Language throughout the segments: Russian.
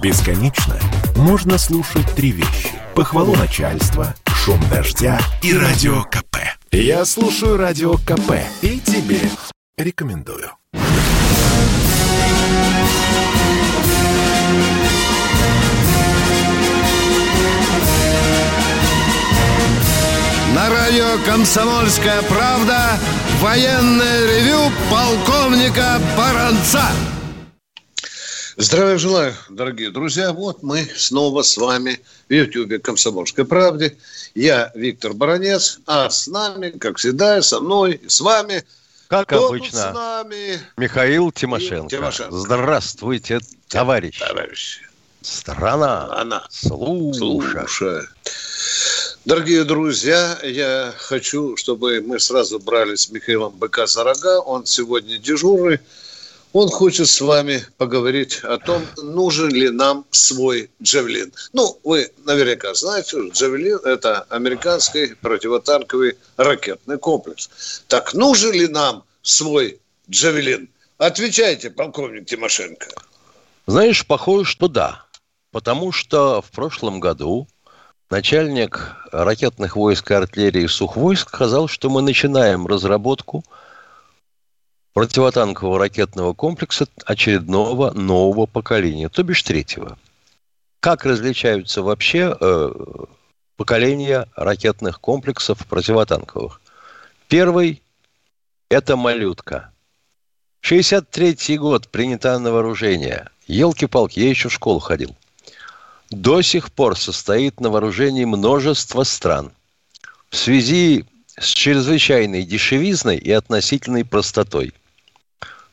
Бесконечно можно слушать три вещи. Похвалу начальства, шум дождя и радио КП. Я слушаю радио КП и тебе рекомендую. На радио «Комсомольская правда» военное ревю полковника Баранца. Здравия желаю, дорогие друзья. Вот мы снова с вами в Ютьюбе «Комсомольской правде». Я Виктор Баранец, а с нами, как всегда, со мной, с вами как Кто обычно, с нами? Михаил Тимошенко. Тимошенко. Здравствуйте, товарищи. Товарищи. Страна. Она. Слушай. Слушай. Дорогие друзья, я хочу, чтобы мы сразу брали с Михаилом БК за рога. Он сегодня дежурный. Он хочет с вами поговорить о том, нужен ли нам свой «Джавелин». Ну, вы наверняка знаете, «Джавелин» – это американский противотанковый ракетный комплекс. Так нужен ли нам свой «Джавелин»? Отвечайте, полковник Тимошенко. Знаешь, похоже, что да. Потому что в прошлом году начальник ракетных войск и артиллерии Сухвойск сказал, что мы начинаем разработку противотанкового ракетного комплекса очередного нового поколения, то бишь третьего. Как различаются вообще э, поколения ракетных комплексов противотанковых? Первый – это «Малютка». 63-й год принята на вооружение. Елки-палки, я еще в школу ходил – до сих пор состоит на вооружении множество стран. В связи с чрезвычайной дешевизной и относительной простотой.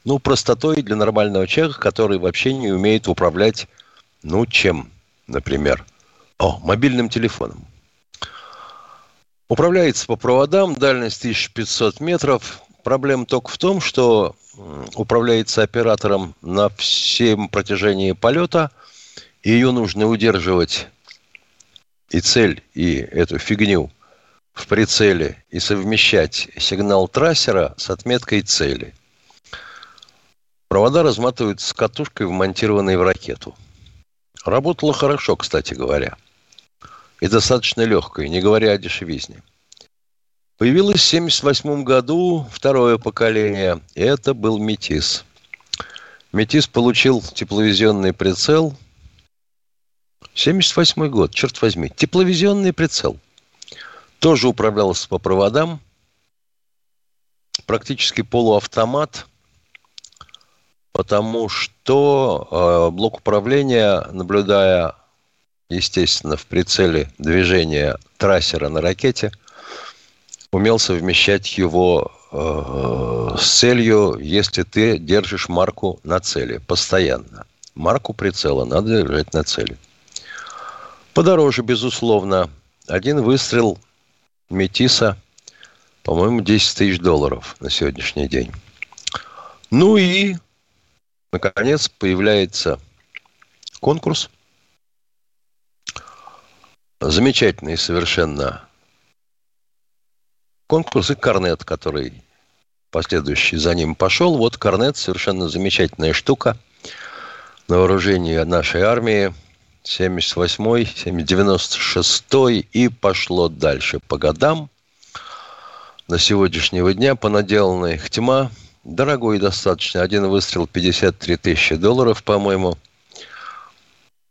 Ну, простотой для нормального человека, который вообще не умеет управлять, ну, чем, например? О, мобильным телефоном. Управляется по проводам, дальность 1500 метров. Проблема только в том, что управляется оператором на всем протяжении полета – ее нужно удерживать и цель, и эту фигню в прицеле и совмещать сигнал трассера с отметкой цели. Провода разматываются с катушкой, вмонтированной в ракету. Работало хорошо, кстати говоря. И достаточно легкое, не говоря о дешевизне. Появилось в 1978 году второе поколение, и это был Метис. Метис получил тепловизионный прицел – 78 год, черт возьми. Тепловизионный прицел. Тоже управлялся по проводам. Практически полуавтомат. Потому что э, блок управления, наблюдая, естественно, в прицеле движения трассера на ракете, умел совмещать его э, с целью, если ты держишь марку на цели постоянно. Марку прицела надо держать на цели. Подороже, безусловно. Один выстрел Метиса, по-моему, 10 тысяч долларов на сегодняшний день. Ну и, наконец, появляется конкурс. Замечательный совершенно конкурс и Корнет, который последующий за ним пошел. Вот Корнет, совершенно замечательная штука на вооружении нашей армии – 78-й, 96-й и пошло дальше по годам. До сегодняшнего дня понаделана их тьма. Дорогой достаточно. Один выстрел 53 тысячи долларов, по-моему.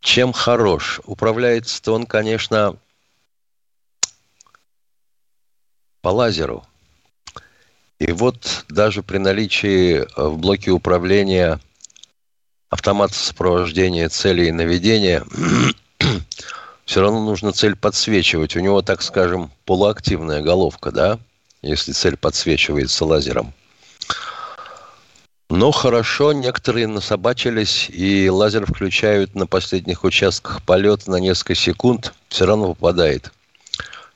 Чем хорош? Управляется-то он, конечно, по лазеру. И вот даже при наличии в блоке управления – автомат сопровождения цели и наведения, все равно нужно цель подсвечивать. У него, так скажем, полуактивная головка, да, если цель подсвечивается лазером. Но хорошо, некоторые насобачились, и лазер включают на последних участках полета на несколько секунд, все равно попадает.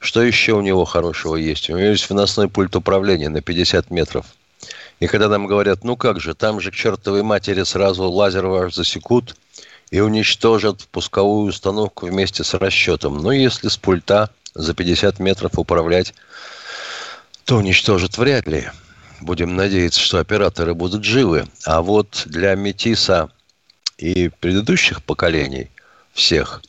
Что еще у него хорошего есть? У него есть выносной пульт управления на 50 метров – и когда нам говорят, ну как же, там же к чертовой матери сразу лазер ваш засекут и уничтожат пусковую установку вместе с расчетом. Но если с пульта за 50 метров управлять, то уничтожат вряд ли. Будем надеяться, что операторы будут живы. А вот для Метиса и предыдущих поколений всех,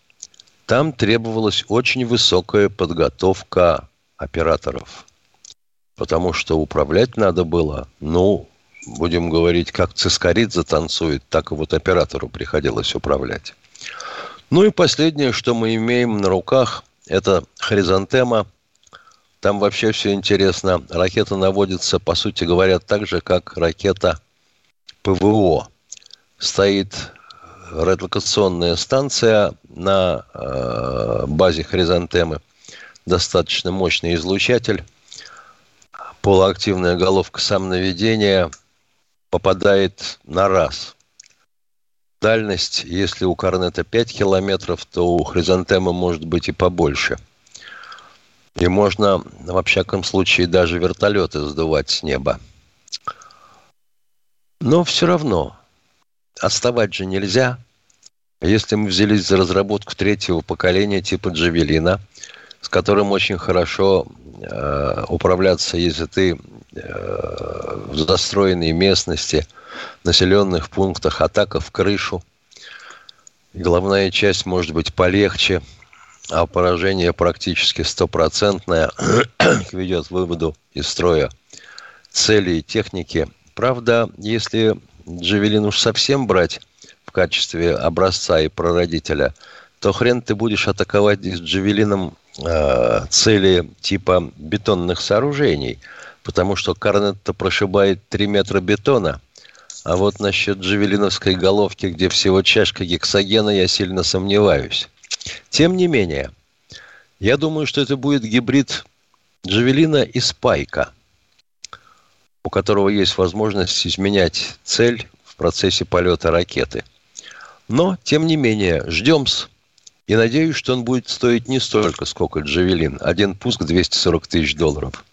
там требовалась очень высокая подготовка операторов. Потому что управлять надо было, ну, будем говорить, как Цискоридзе танцует, так и вот оператору приходилось управлять. Ну и последнее, что мы имеем на руках, это хризантема. Там вообще все интересно. Ракета наводится, по сути говоря, так же, как ракета ПВО. Стоит радиолокационная станция на э, базе хризантемы. Достаточно мощный излучатель. Полуактивная головка самонаведения попадает на раз. Дальность, если у Корнета 5 километров, то у Хризантемы может быть и побольше. И можно, во всяком случае, даже вертолеты сдувать с неба. Но все равно, отставать же нельзя. Если мы взялись за разработку третьего поколения типа Джавелина, с которым очень хорошо э, управляться, если ты э, в застроенной местности, населенных пунктах, атака в крышу. Головная часть может быть полегче, а поражение практически стопроцентное ведет к выводу из строя цели и техники. Правда, если Джавелин уж совсем брать в качестве образца и прародителя, то хрен ты будешь атаковать с Джавелином э, цели типа бетонных сооружений, потому что Карнет-то прошибает 3 метра бетона, а вот насчет джавелиновской головки, где всего чашка гексогена, я сильно сомневаюсь. Тем не менее, я думаю, что это будет гибрид джавелина и спайка, у которого есть возможность изменять цель в процессе полета ракеты. Но, тем не менее, ждем-с. И надеюсь, что он будет стоить не столько, сколько Джавелин. Один пуск 240 тысяч долларов.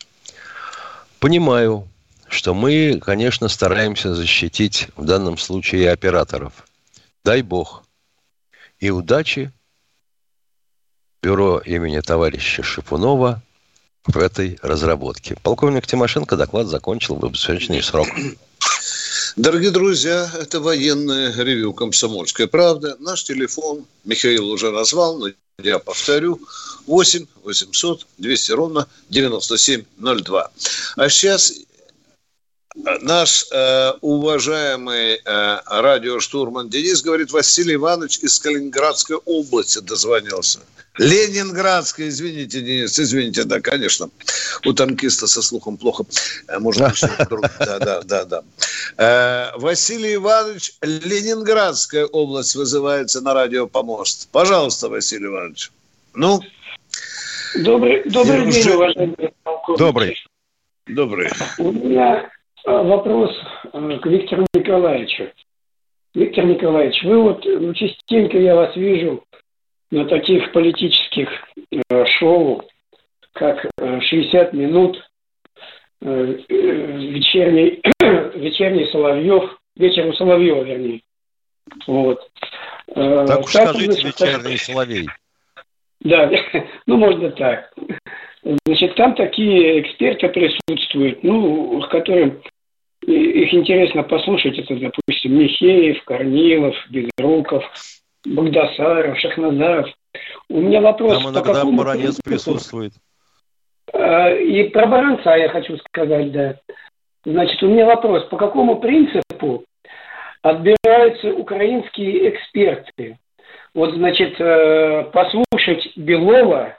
Понимаю, что мы, конечно, стараемся защитить в данном случае операторов. Дай бог. И удачи бюро имени товарища Шипунова в этой разработке. Полковник Тимошенко доклад закончил в обеспеченный срок. Дорогие друзья, это военное ревю «Комсомольская правда». Наш телефон Михаил уже назвал, но я повторю. 8 800 200 ровно 9702. А сейчас наш э, уважаемый э, радиоштурман Денис говорит, Василий Иванович из Калининградской области дозвонился. Ленинградская, извините, Денис, извините, да, конечно. У танкиста со слухом плохо. Э, можно Да, да, да, да. Э, Василий Иванович, Ленинградская область вызывается на радио «Помост». Пожалуйста, Василий Иванович. Ну? Добрый, добрый день, уважаемый полковник. Добрый. Добрый. У меня вопрос к Виктору Николаевичу. Виктор Николаевич, вы вот ну, частенько я вас вижу на таких политических э, шоу, как э, 60 минут, э, э вечерний, вечерний Соловьев, вечером Соловьева, вернее. Вот. Э, так уж так, скажите, значит, вечерний Соловей. Да, ну можно так. Значит, там такие эксперты присутствуют, ну, с которым их интересно послушать. Это, допустим, Михеев, Корнилов, Безруков, Багдасаров, Шахназаров. У меня вопрос... Там иногда по какому баронец присутствует. А, и про баронца я хочу сказать, да. Значит, у меня вопрос. По какому принципу отбираются украинские эксперты? Вот, значит, э, послушать Белова,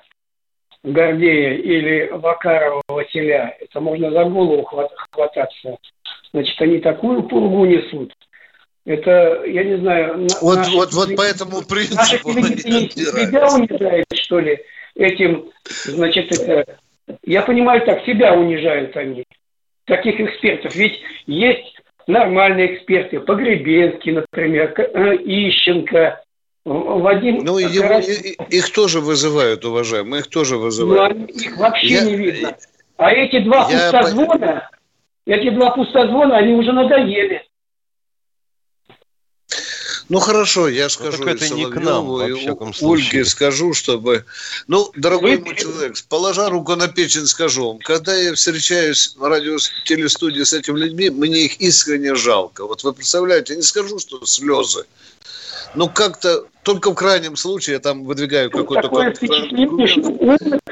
Гордея или Вакарова Василя, это можно за голову хвататься. Значит, они такую пургу несут – это, я не знаю... Вот, наши, вот, вот по этому принципу наши себя унижают, что ли, этим, значит, это... Я понимаю так, себя унижают они, таких экспертов. Ведь есть нормальные эксперты, Погребенский, например, э, Ищенко, Вадим... Ну, его, их тоже вызывают, уважаемые, их тоже вызывают. Ну, их вообще я, не видно. А эти два я пустозвона, эти два пустозвона, они уже надоели. Ну хорошо, я ну, скажу ну, это не к нам, во случае. Ольге скажу, чтобы... Ну, дорогой мой человек, положа руку на печень, скажу вам, когда я встречаюсь на радио-телестудии с этими людьми, мне их искренне жалко. Вот вы представляете, я не скажу, что слезы. Ну, как-то только в крайнем случае я там выдвигаю ну, какой-то... Такое впечатление,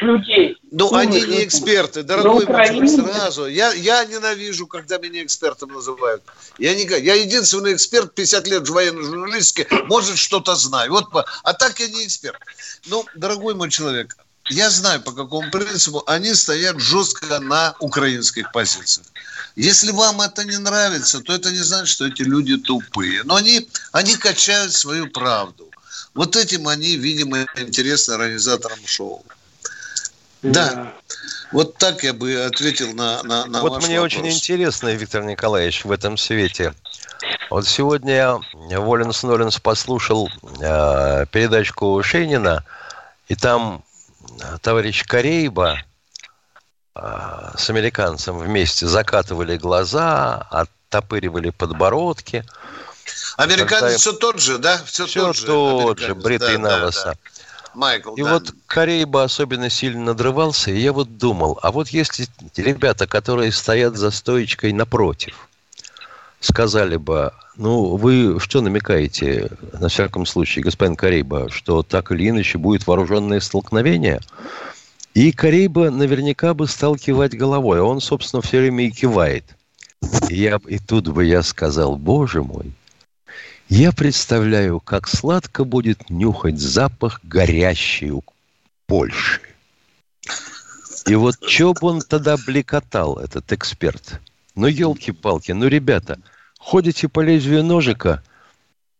людей. Ну, они не эксперты, дорогой мой сразу. Я, я ненавижу, когда меня экспертом называют. Я, не, я единственный эксперт, 50 лет в военной журналистике, может, что-то знаю. Вот, а так я не эксперт. Ну, дорогой мой человек, я знаю, по какому принципу они стоят жестко на украинских позициях. Если вам это не нравится, то это не значит, что эти люди тупые. Но они, они качают свою правду. Вот этим они, видимо, интересны организаторам шоу. Да. да. Вот так я бы ответил на, на, на Вот ваш мне вопрос. очень интересно, Виктор Николаевич, в этом свете. Вот сегодня я Воленс Ноленс послушал э, передачку Шейнина, и там товарищ Корейба э, с американцем вместе закатывали глаза, оттопыривали подбородки. Американец Когда... все тот же, да? Все, все тот же, тот же бритый да, на Да, да. Майкл, и да. вот Корейба особенно сильно надрывался, и я вот думал, а вот если ребята, которые стоят за стоечкой напротив, сказали бы, ну, вы что намекаете, на всяком случае, господин Корейба, что так или иначе будет вооруженное столкновение? И Корейба наверняка бы стал кивать головой, а он, собственно, все время и кивает. И, я, и тут бы я сказал, боже мой, я представляю, как сладко будет нюхать запах горящей Польши. И вот что бы он тогда блекотал, этот эксперт? Ну, елки-палки, ну, ребята, ходите по лезвию ножика,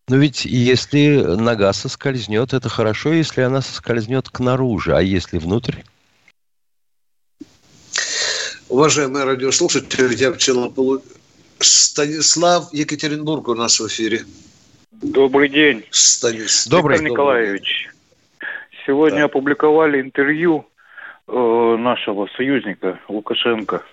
но ведь если нога соскользнет, это хорошо, если она соскользнет к наружу, а если внутрь? Уважаемые радиослушатели, я вчера полу... Станислав Екатеринбург у нас в эфире. Добрый день. Станис. Добрый. Виктор Николаевич. Сегодня да. опубликовали интервью нашего союзника Лукашенко.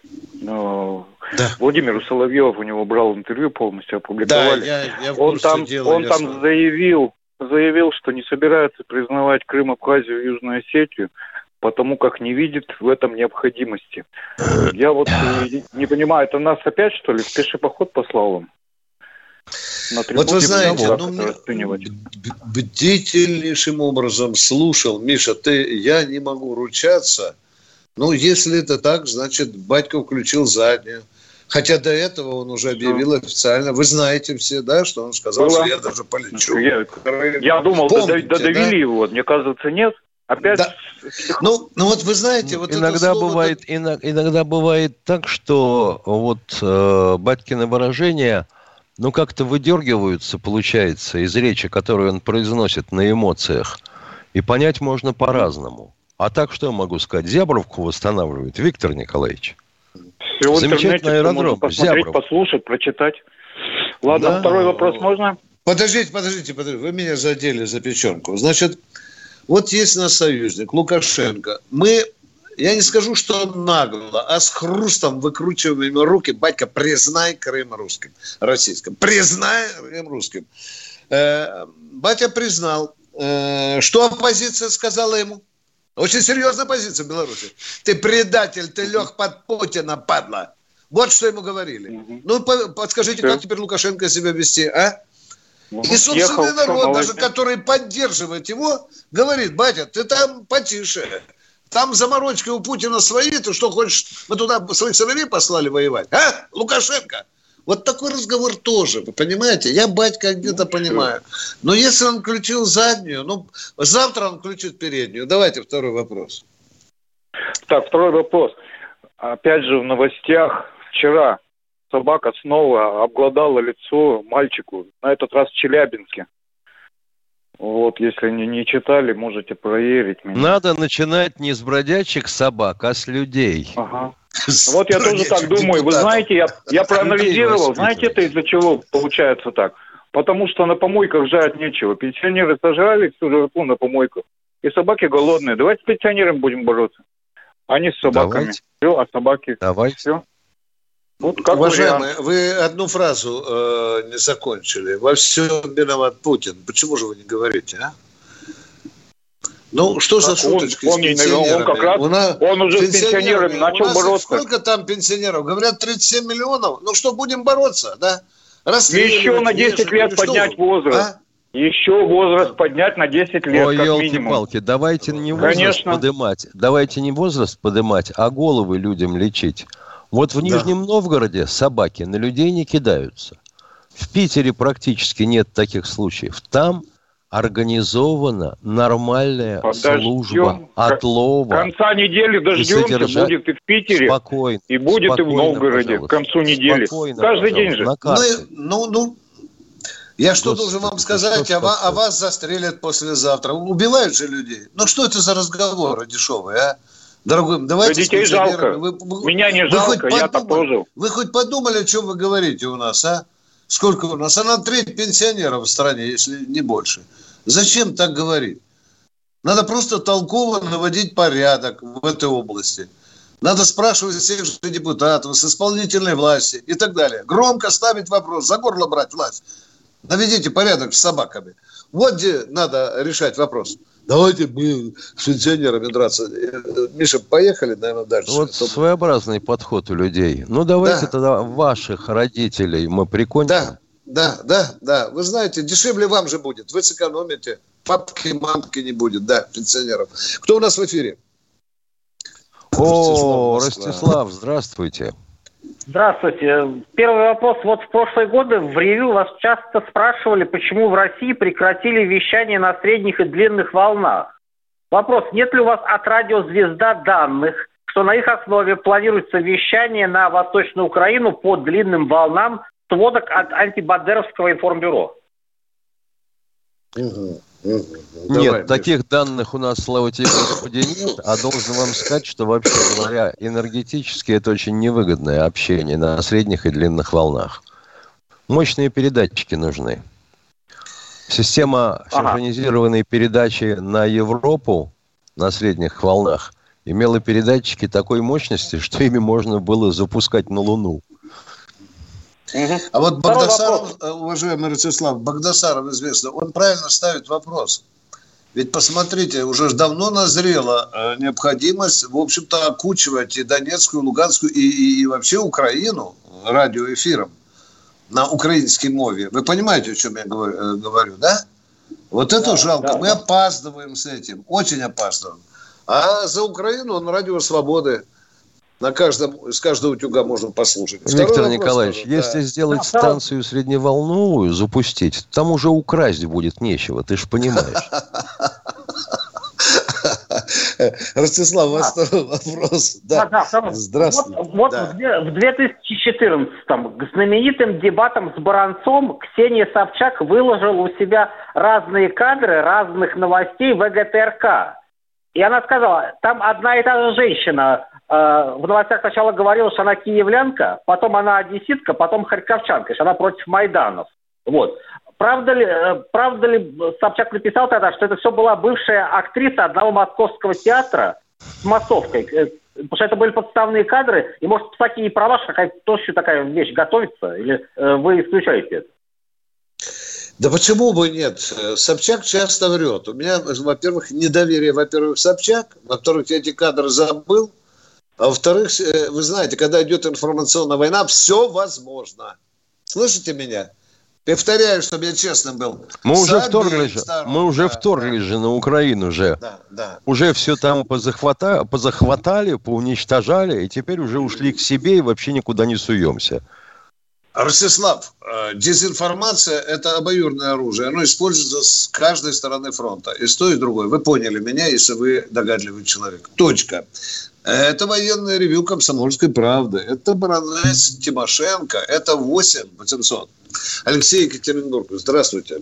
Э, да. Владимир Соловьев у него брал интервью полностью, опубликовали. Да, я, я он там, дела, он там заявил, заявил, что не собирается признавать Крым, Абхазию и Южную Осетию, потому как не видит в этом необходимости. Я вот не, не понимаю, это нас опять, что ли, в пеший поход послал он? Вот вы знаете, ну, бдительнейшим образом слушал, Миша, ты, я не могу ручаться. Ну, если это так, значит, батька включил заднюю. Хотя до этого он уже объявил официально. Вы знаете все, да, что он сказал, Было. что я даже полечу. Я, я думал, Помните, довели да? его. Мне кажется, нет. Опять. Да. Ну, ну вот вы знаете, вот иногда слово... бывает, иногда бывает так, что вот э, батькины выражения – ну, как-то выдергиваются, получается, из речи, которую он произносит на эмоциях. И понять можно по-разному. А так что я могу сказать? Зябровку восстанавливает Виктор Николаевич. Все Замечательный аэродром. посмотреть, Зябров. послушать, прочитать. Ладно, да. второй вопрос можно? Подождите, подождите, подождите. Вы меня задели за печенку. Значит, вот есть наш союзник Лукашенко. Мы я не скажу, что нагло, а с хрустом выкручиваем руки. Батька, признай Крым русским, российским. Признай Крым русским. Э, батя признал. Э, что оппозиция сказала ему? Очень серьезная позиция в Беларуси. Ты предатель, ты лег под Путина, падла. Вот что ему говорили. Угу. Ну, подскажите, как теперь Лукашенко себя вести, а? Ну, И собственный народ, даже который поддерживает его, говорит, батя, ты там потише. Там заморочки у Путина свои, ты что хочешь, мы туда своих сыновей послали воевать? А, Лукашенко? Вот такой разговор тоже, вы понимаете? Я батька где-то понимаю. Но если он включил заднюю, ну, завтра он включит переднюю. Давайте второй вопрос. Так, второй вопрос. Опять же, в новостях вчера собака снова обглодала лицо мальчику, на этот раз в Челябинске. Вот, если не, не читали, можете проверить меня. Надо начинать не с бродячих собак, а с людей. Ага. Вот я тоже так думаю. Вы знаете, я, я проанализировал. Знаете, это из-за чего получается так? Потому что на помойках жать нечего. Пенсионеры сожрали всю жертву на помойках. И собаки голодные. Давайте с пенсионерами будем бороться. А не с собаками. Давайте. Все, а собаки... Давайте. Все. Вот как Уважаемые, вариант. вы одну фразу э, не закончили. Во всем виноват Путин. Почему же вы не говорите, а? Ну, что так за шуточки он, с пенсионерами? Он, как раз, у нас он уже с пенсионерами начал бороться. Сколько там пенсионеров? Говорят, 37 миллионов. Ну что, будем бороться, да? Еще на 10 вешать, лет поднять возраст. А? Еще возраст поднять на 10 лет, Ой, елки-палки, давайте не возраст Конечно. подымать, давайте не возраст подымать, а головы людям лечить. Вот в Нижнем да. Новгороде собаки на людей не кидаются. В Питере практически нет таких случаев. Там организована нормальная Подождем. служба отлова. Конца недели дождемся, будет и в Питере, спокойно, и будет спокойно, и в Новгороде пожалуйста. к концу недели. Спокойно, Каждый день же. Ну, ну, ну, я что Господи, должен вам сказать, а, а вас застрелят послезавтра. Убивают же людей. Ну что это за разговоры дешевые, а? Дорогой, давайте... Да детей жалко. Вы, вы, Меня не жалко, я-то тоже. Вы хоть подумали, о чем вы говорите у нас, а? Сколько у нас? Она треть пенсионеров в стране, если не больше. Зачем так говорить? Надо просто толково наводить порядок в этой области. Надо спрашивать всех же депутатов, с исполнительной власти и так далее. Громко ставить вопрос, за горло брать власть. Наведите порядок с собаками. Вот где надо решать вопрос. Давайте мы с пенсионерами драться. Миша, поехали, наверное, дальше. Вот своеобразный подход у людей. Ну, давайте да. тогда ваших родителей мы прикончим. Да. Да, да, да. Вы знаете, дешевле вам же будет. Вы сэкономите. Папки, мамки не будет, да, пенсионеров. Кто у нас в эфире? О, Ростислав, Ростислав здравствуйте. Здравствуйте. Первый вопрос. Вот в прошлые годы в ревью вас часто спрашивали, почему в России прекратили вещание на средних и длинных волнах. Вопрос, нет ли у вас от радиозвезда данных, что на их основе планируется вещание на Восточную Украину по длинным волнам сводок от антибандеровского информбюро. Угу. Нет, Давай, таких данных у нас, слава тебе, Господи, нет. А должен вам сказать, что, вообще говоря, энергетически это очень невыгодное общение на средних и длинных волнах. Мощные передатчики нужны. Система синхронизированной ага. передачи на Европу на средних волнах имела передатчики такой мощности, что ими можно было запускать на Луну. А вот Багдасаров, э, уважаемый Ростислав, Багдасаров известно, он правильно ставит вопрос. Ведь посмотрите, уже давно назрела э, необходимость, в общем-то, окучивать и Донецкую, и Луганскую, и, и, и вообще Украину радиоэфиром на украинской мове. Вы понимаете, о чем я говорю, э, говорю да? Вот это да, жалко. Да, Мы да. опаздываем с этим, очень опаздываем. А за Украину он радио свободы на каждом, с каждого утюга можно послушать. Второй Виктор Николаевич, тоже, если да. сделать станцию средневолновую, запустить, там уже украсть будет нечего, ты же понимаешь. Ростислав, у вас второй вопрос. Да, да, да Здравствуйте. Вот, вот да. в 2014-м к знаменитым дебатам с Баранцом Ксения Собчак выложила у себя разные кадры разных новостей ВГТРК. И она сказала, там одна и та же женщина Э, в новостях сначала говорила, что она киевлянка, потом она одесситка, потом харьковчанка, что она против Майданов. Вот. Правда ли, э, правда ли Собчак написал тогда, что это все была бывшая актриса одного московского театра с массовкой? Э, потому что это были подставные кадры, и может в такие права, что какая-то тоже такая вещь готовится, или вы исключаете это? Да почему бы нет? Собчак часто врет. У меня, во-первых, недоверие, во-первых, Собчак, во-вторых, я эти кадры забыл, а во-вторых, э, вы знаете, когда идет информационная война, все возможно. Слышите меня? Повторяю, чтобы я честным был. Мы уже вторглись, мы уже да, вторглись да. же на Украину же. Да, да. Уже все там позахвата, позахватали, поуничтожали, и теперь уже ушли к себе и вообще никуда не суемся. Ростислав, э, дезинформация – это обоюдное оружие. Оно используется с каждой стороны фронта. И с той, и другой. Вы поняли меня, если вы догадливый человек. Точка. Это военное ревю «Комсомольской правды». Это Баранец Тимошенко. Это 8 800. Алексей Екатеринбург, здравствуйте.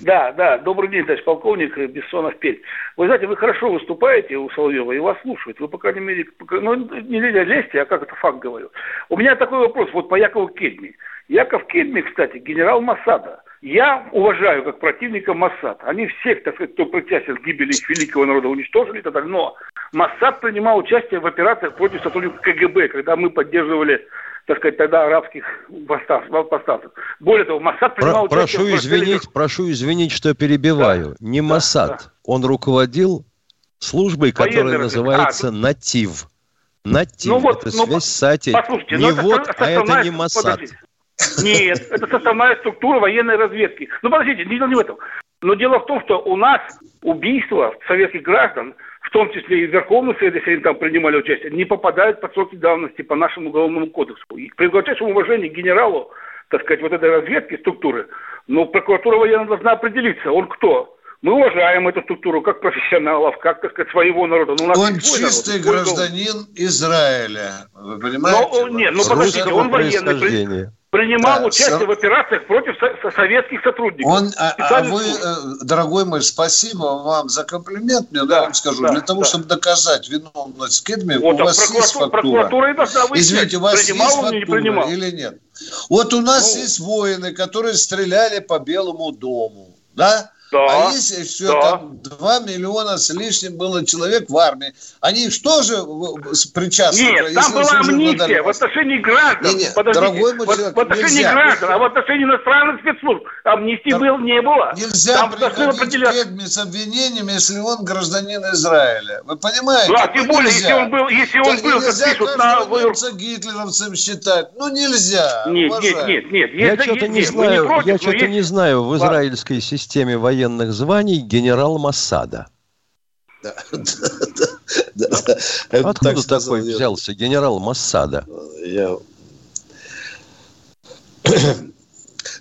Да, да, добрый день, товарищ полковник Бессонов Петь. Вы знаете, вы хорошо выступаете у Соловьева, и вас слушают. Вы, по крайней мере, ну, не лезьте, а как это факт говорю. У меня такой вопрос вот по Якову Кедми. Яков Кедми, кстати, генерал Масада. Я уважаю как противника Моссад. Они всех, так сказать, кто причастен к гибели великого народа, уничтожили и так далее. Но Моссад принимал участие в операциях против сотрудников КГБ, когда мы поддерживали так сказать, тогда арабских повстанцев. Более того, Моссад принимал Про, Прошу извинить, прошу извинить, что перебиваю. Да, Не Моссад, да, да. он руководил службой, которая Военный называется а, «Натив». «Натив» ну, вот, это ну, связь с САТи. Послушайте, не вот, это, а это не Моссад. Нет, это составная структура военной разведки. Ну, подождите, дело не в этом. Но дело в том, что у нас убийства советских граждан, в том числе и Верховный Совет, если они там принимали участие, не попадают под сроки давности по нашему уголовному кодексу. И при глубочайшем уважении к генералу, так сказать, вот этой разведки структуры, но прокуратура военная должна определиться, он кто. Мы уважаем эту структуру как профессионалов, как, так сказать, своего народа. Но у нас он чистый народ, гражданин Израиля. Вы понимаете? Но, нет, ну подождите, он военный принимал да, участие со... в операциях против со- советских сотрудников. Он, а, а вы, э, дорогой мой, спасибо вам за комплимент, мне да, вам скажу, да, для того, да. чтобы доказать виновность Кедми, вот, у вас есть фактура. Прокуратура и должна выяснять, Извините, у вас принимал есть фактура не принимал. или нет? Вот у нас ну, есть воины, которые стреляли по Белому дому, да? Да, а если все да. там 2 миллиона с лишним было человек в армии, они что же причастны? Нет, там была амнистия в отношении граждан. Не, не, Подождите, дорогой мой человек, в отношении нельзя. граждан, а в отношении иностранных спецслужб амнистии Там, был, не было. Нельзя там приходить Кегме с обвинением, если он гражданин Израиля. Вы понимаете? Да, тем более, если он был, если он был, нельзя как пишут, на немца гитлеровцем считать. Ну, нельзя. Нет, нет, нет, нет. Я что-то не знаю, я что-то не знаю в израильской системе военной военных званий генерал Массада. Да, да, да, Откуда так такой я... взялся генерал Массада? Я...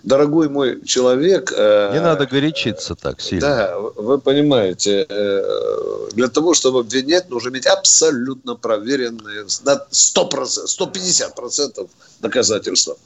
Дорогой мой человек... Э, Не надо горячиться так сильно. Да, вы понимаете, э, для того, чтобы обвинять, нужно иметь абсолютно проверенные на 100%, 150% доказательства.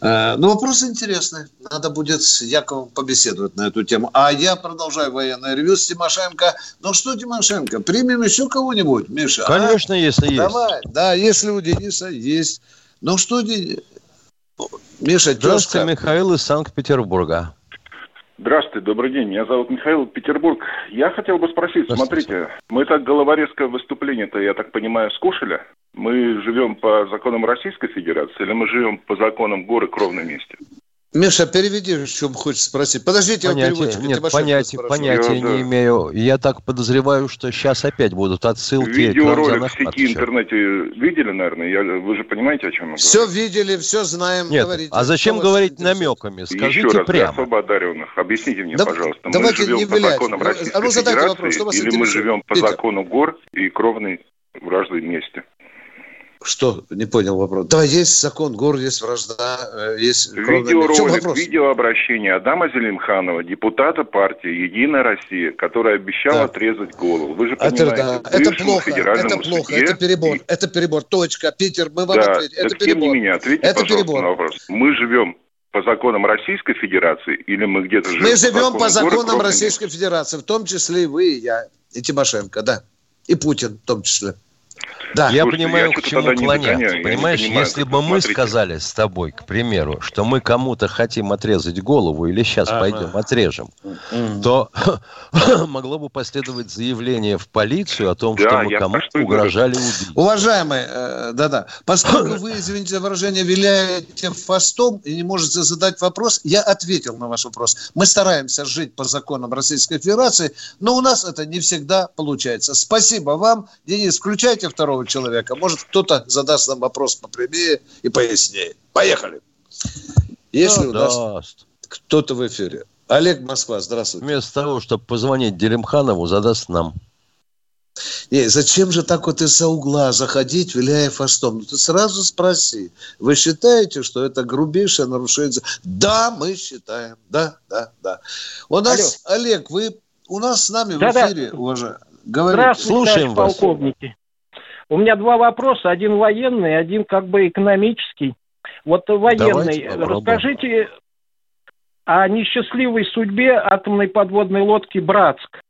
Э, ну, вопрос интересный. Надо будет с Яковом побеседовать на эту тему. А я продолжаю военное ревью с Тимошенко. Ну что, Тимошенко, примем еще кого-нибудь, Миша? А? Конечно, а? если Давай. есть. Да, если у Дениса есть. Ну что, Миша, Здравствуйте, тезка. Михаил из Санкт-Петербурга. Здравствуйте, добрый день. Меня зовут Михаил Петербург. Я хотел бы спросить, смотрите, мы так головорезкое выступление-то, я так понимаю, скушали? Мы живем по законам Российской Федерации или мы живем по законам горы кровной мести? Миша, переведи, чем хочешь спросить. Подождите, понятия, я переводчик. Нет, понятия, понятия я, не да. имею. Я так подозреваю, что сейчас опять будут отсылки. Видеоролик в сети интернете видели, наверное? Я, вы же понимаете, о чем я говорю? Все видели, все знаем. Нет, говорите. а зачем говорить намеками? Скажите Еще раз, прямо. особо одаренных. Объясните мне, да, пожалуйста. Давайте мы живем не по законам Российской а ну, Федерации вопрос, или мы живем по Питер. закону гор и кровной вражды вместе? Что? Не понял вопрос. Да, есть закон, город есть вражда, э, есть... Видеоролик, видеообращение Адама Зелимханова, депутата партии «Единая Россия», который обещал да. отрезать голову. Вы же понимаете, это, да. это плохо, это плохо, судье, это перебор, и... это перебор. Точка, Питер, мы вам да, ответим. Это так, перебор. Тем не менее, ответьте, это пожалуйста, перебор. на вопрос. Мы живем по законам Российской Федерации или мы где-то живем Мы живем по, по законам Российской Федерации, в том числе и вы, и я, и Тимошенко, да. И Путин в том числе. Да. Я Слушайте, понимаю, я к чему клоняться. Понимаешь, понимаю, если бы мы смотрите. сказали с тобой, к примеру, что мы кому-то хотим отрезать голову или сейчас ага. пойдем отрежем, mm-hmm. то могло бы последовать заявление в полицию о том, да, что мы кому-то угрожали убить. Уважаемые, э, да-да, поскольку вы, извините за выражение, виляете фастом и не можете задать вопрос, я ответил на ваш вопрос. Мы стараемся жить по законам Российской Федерации, но у нас это не всегда получается. Спасибо вам. Денис, включайте второго человека. Может, кто-то задаст нам вопрос попрямее и пояснее. Поехали. Если да, у нас даст. кто-то в эфире. Олег Москва, здравствуйте. Вместо того, чтобы позвонить Деремханову, задаст нам. Не, зачем же так вот из-за угла заходить, виляя фастом? Ну, ты сразу спроси. Вы считаете, что это грубейшее нарушение? Да, мы считаем. Да, да, да. У нас, Алло. Олег, вы у нас с нами да, в эфире, да. уважаемый. Говорите. Здравствуйте, Слушаем вас. полковники. У меня два вопроса. Один военный, один как бы экономический. Вот военный. Расскажите о несчастливой судьбе атомной подводной лодки «Братск».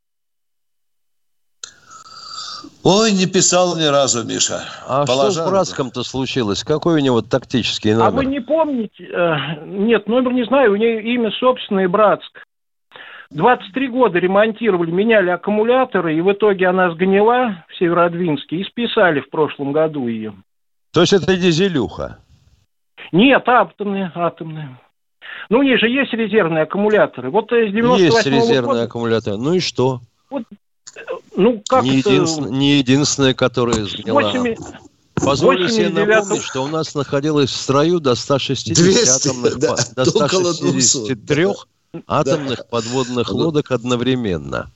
Ой, не писал ни разу, Миша. А Положа... что с Братском-то случилось? Какой у него тактический номер? А вы не помните? Э, нет, номер не знаю. У нее имя собственное Братск. 23 года ремонтировали, меняли аккумуляторы, и в итоге она сгнила в Северодвинске и списали в прошлом году ее. То есть это дизелюха? Нет, атомные, атомные. Ну, у них же есть резервные аккумуляторы. Вот из 98 Есть резервные года... аккумуляторы. Ну и что? Вот, ну, как не, единствен... не единственное, которое сгнила. 8... Позволю себе напомнить, что у нас находилось в строю до 160 200, атомных, да, до 163 атомных да. подводных лодок одновременно.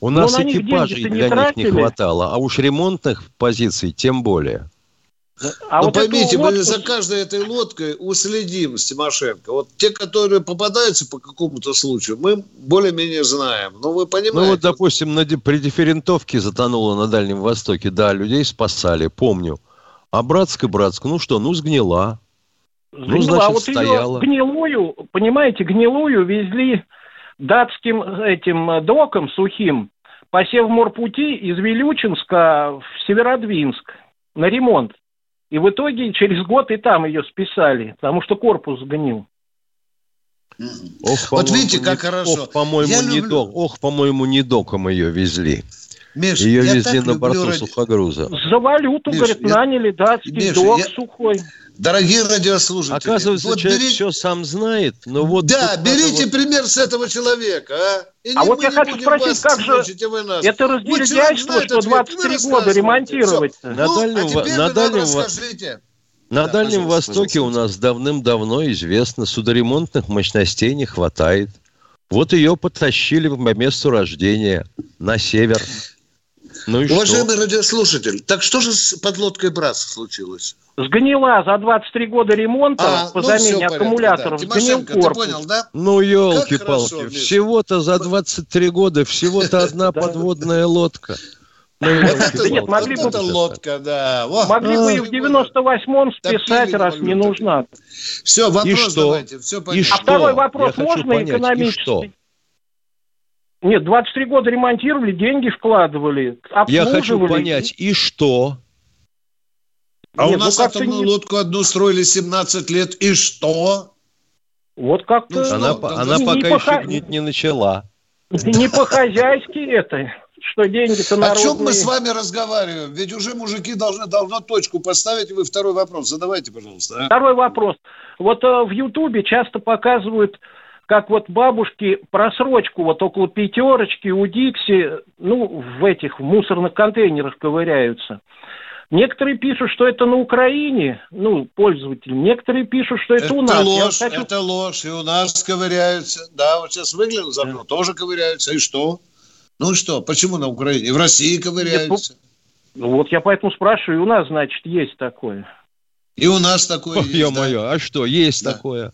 У Но нас экипажей для них не хватало, а уж ремонтных позиций тем более. А Но вот поймите, мы за каждой этой лодкой уследим с Тимошенко. Вот те, которые попадаются по какому-то случаю, мы более-менее знаем. Но вы понимаете... Ну вот, допустим, на, при дифферентовке затонуло на Дальнем Востоке. Да, людей спасали, помню. А братская, братская, ну что, ну сгнила. Ну, значит, а вот стояла. Ее гнилую, понимаете, гнилую везли датским этим доком сухим по Севморпути из Вилючинска в Северодвинск на ремонт. И в итоге через год и там ее списали, потому что корпус сгнил. Ох, вот видите, как не, хорошо. Ох, по-моему, я не люблю... док, ох, по-моему, не доком ее везли. Миш, ее везли на борту ради... сухогруза. За валюту, Миш, говорит, я... наняли датский Миш, док я... сухой. Дорогие радиослушатели, оказывается, вот человек берите... все сам знает, но вот... Да, берите вот... пример с этого человека, а? И а вот я хочу спросить, как же это разгильдяйство, что 23 года ремонтировать -то? На ну, Дальнем, а на Дальнем, на да, Дальнем Востоке у нас давным-давно известно, судоремонтных мощностей не хватает. Вот ее потащили по месту рождения на север. Ну и Уважаемый что? радиослушатель, так что же с подлодкой Братск случилось? Сгнила за 23 года ремонта а, по ну, замене аккумуляторов. Да. Сгнил корпус. Ты понял, да? Ну, елки-палки, всего-то за 23 года, всего-то одна подводная лодка. Ну, это, нет, могли бы... лодка, да. Могли бы и в 98-м списать, раз не нужна. Все, вопрос давайте. Все понятно. А второй вопрос, можно экономический? Нет, 23 года ремонтировали, деньги вкладывали, Я хочу понять, и что? А Нет, у нас ну атомную не... лодку одну строили 17 лет, и что? Вот как-то... Ну, она, ну, она не, пока не еще по... гнить не начала. Не по-хозяйски это, что деньги-то народные. О чем мы с вами разговариваем? Ведь уже мужики должны давно точку поставить. Вы второй вопрос задавайте, пожалуйста. А? Второй вопрос. Вот э, в Ютубе часто показывают как вот бабушки просрочку вот около пятерочки у Дикси, ну, в этих в мусорных контейнерах ковыряются. Некоторые пишут, что это на Украине, ну, пользователи. Некоторые пишут, что это, это у нас. Ложь, хочу... Это ложь, и у нас ковыряются. Да, вот сейчас выглянул за мной, да. тоже ковыряются. И что? Ну что, почему на Украине? И в России ковыряются. Нет, ну, вот я поэтому спрашиваю, и у нас, значит, есть такое. И у нас такое Ой, есть. Ё-моё, да. а что, есть да. такое?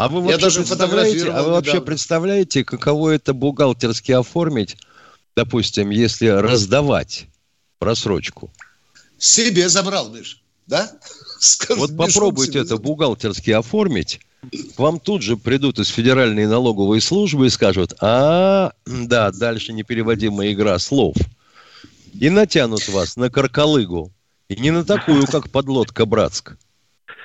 А вы вообще, даже представляете, а вы вообще представляете, каково это бухгалтерски оформить, допустим, если раздавать просрочку? Себе забрал, Миш, да? Скажи, вот попробуйте это бухгалтерски оформить, к вам тут же придут из Федеральной налоговой службы и скажут, а, да, дальше непереводимая игра слов. И натянут вас на каркалыгу. И не на такую, как подлодка Братск.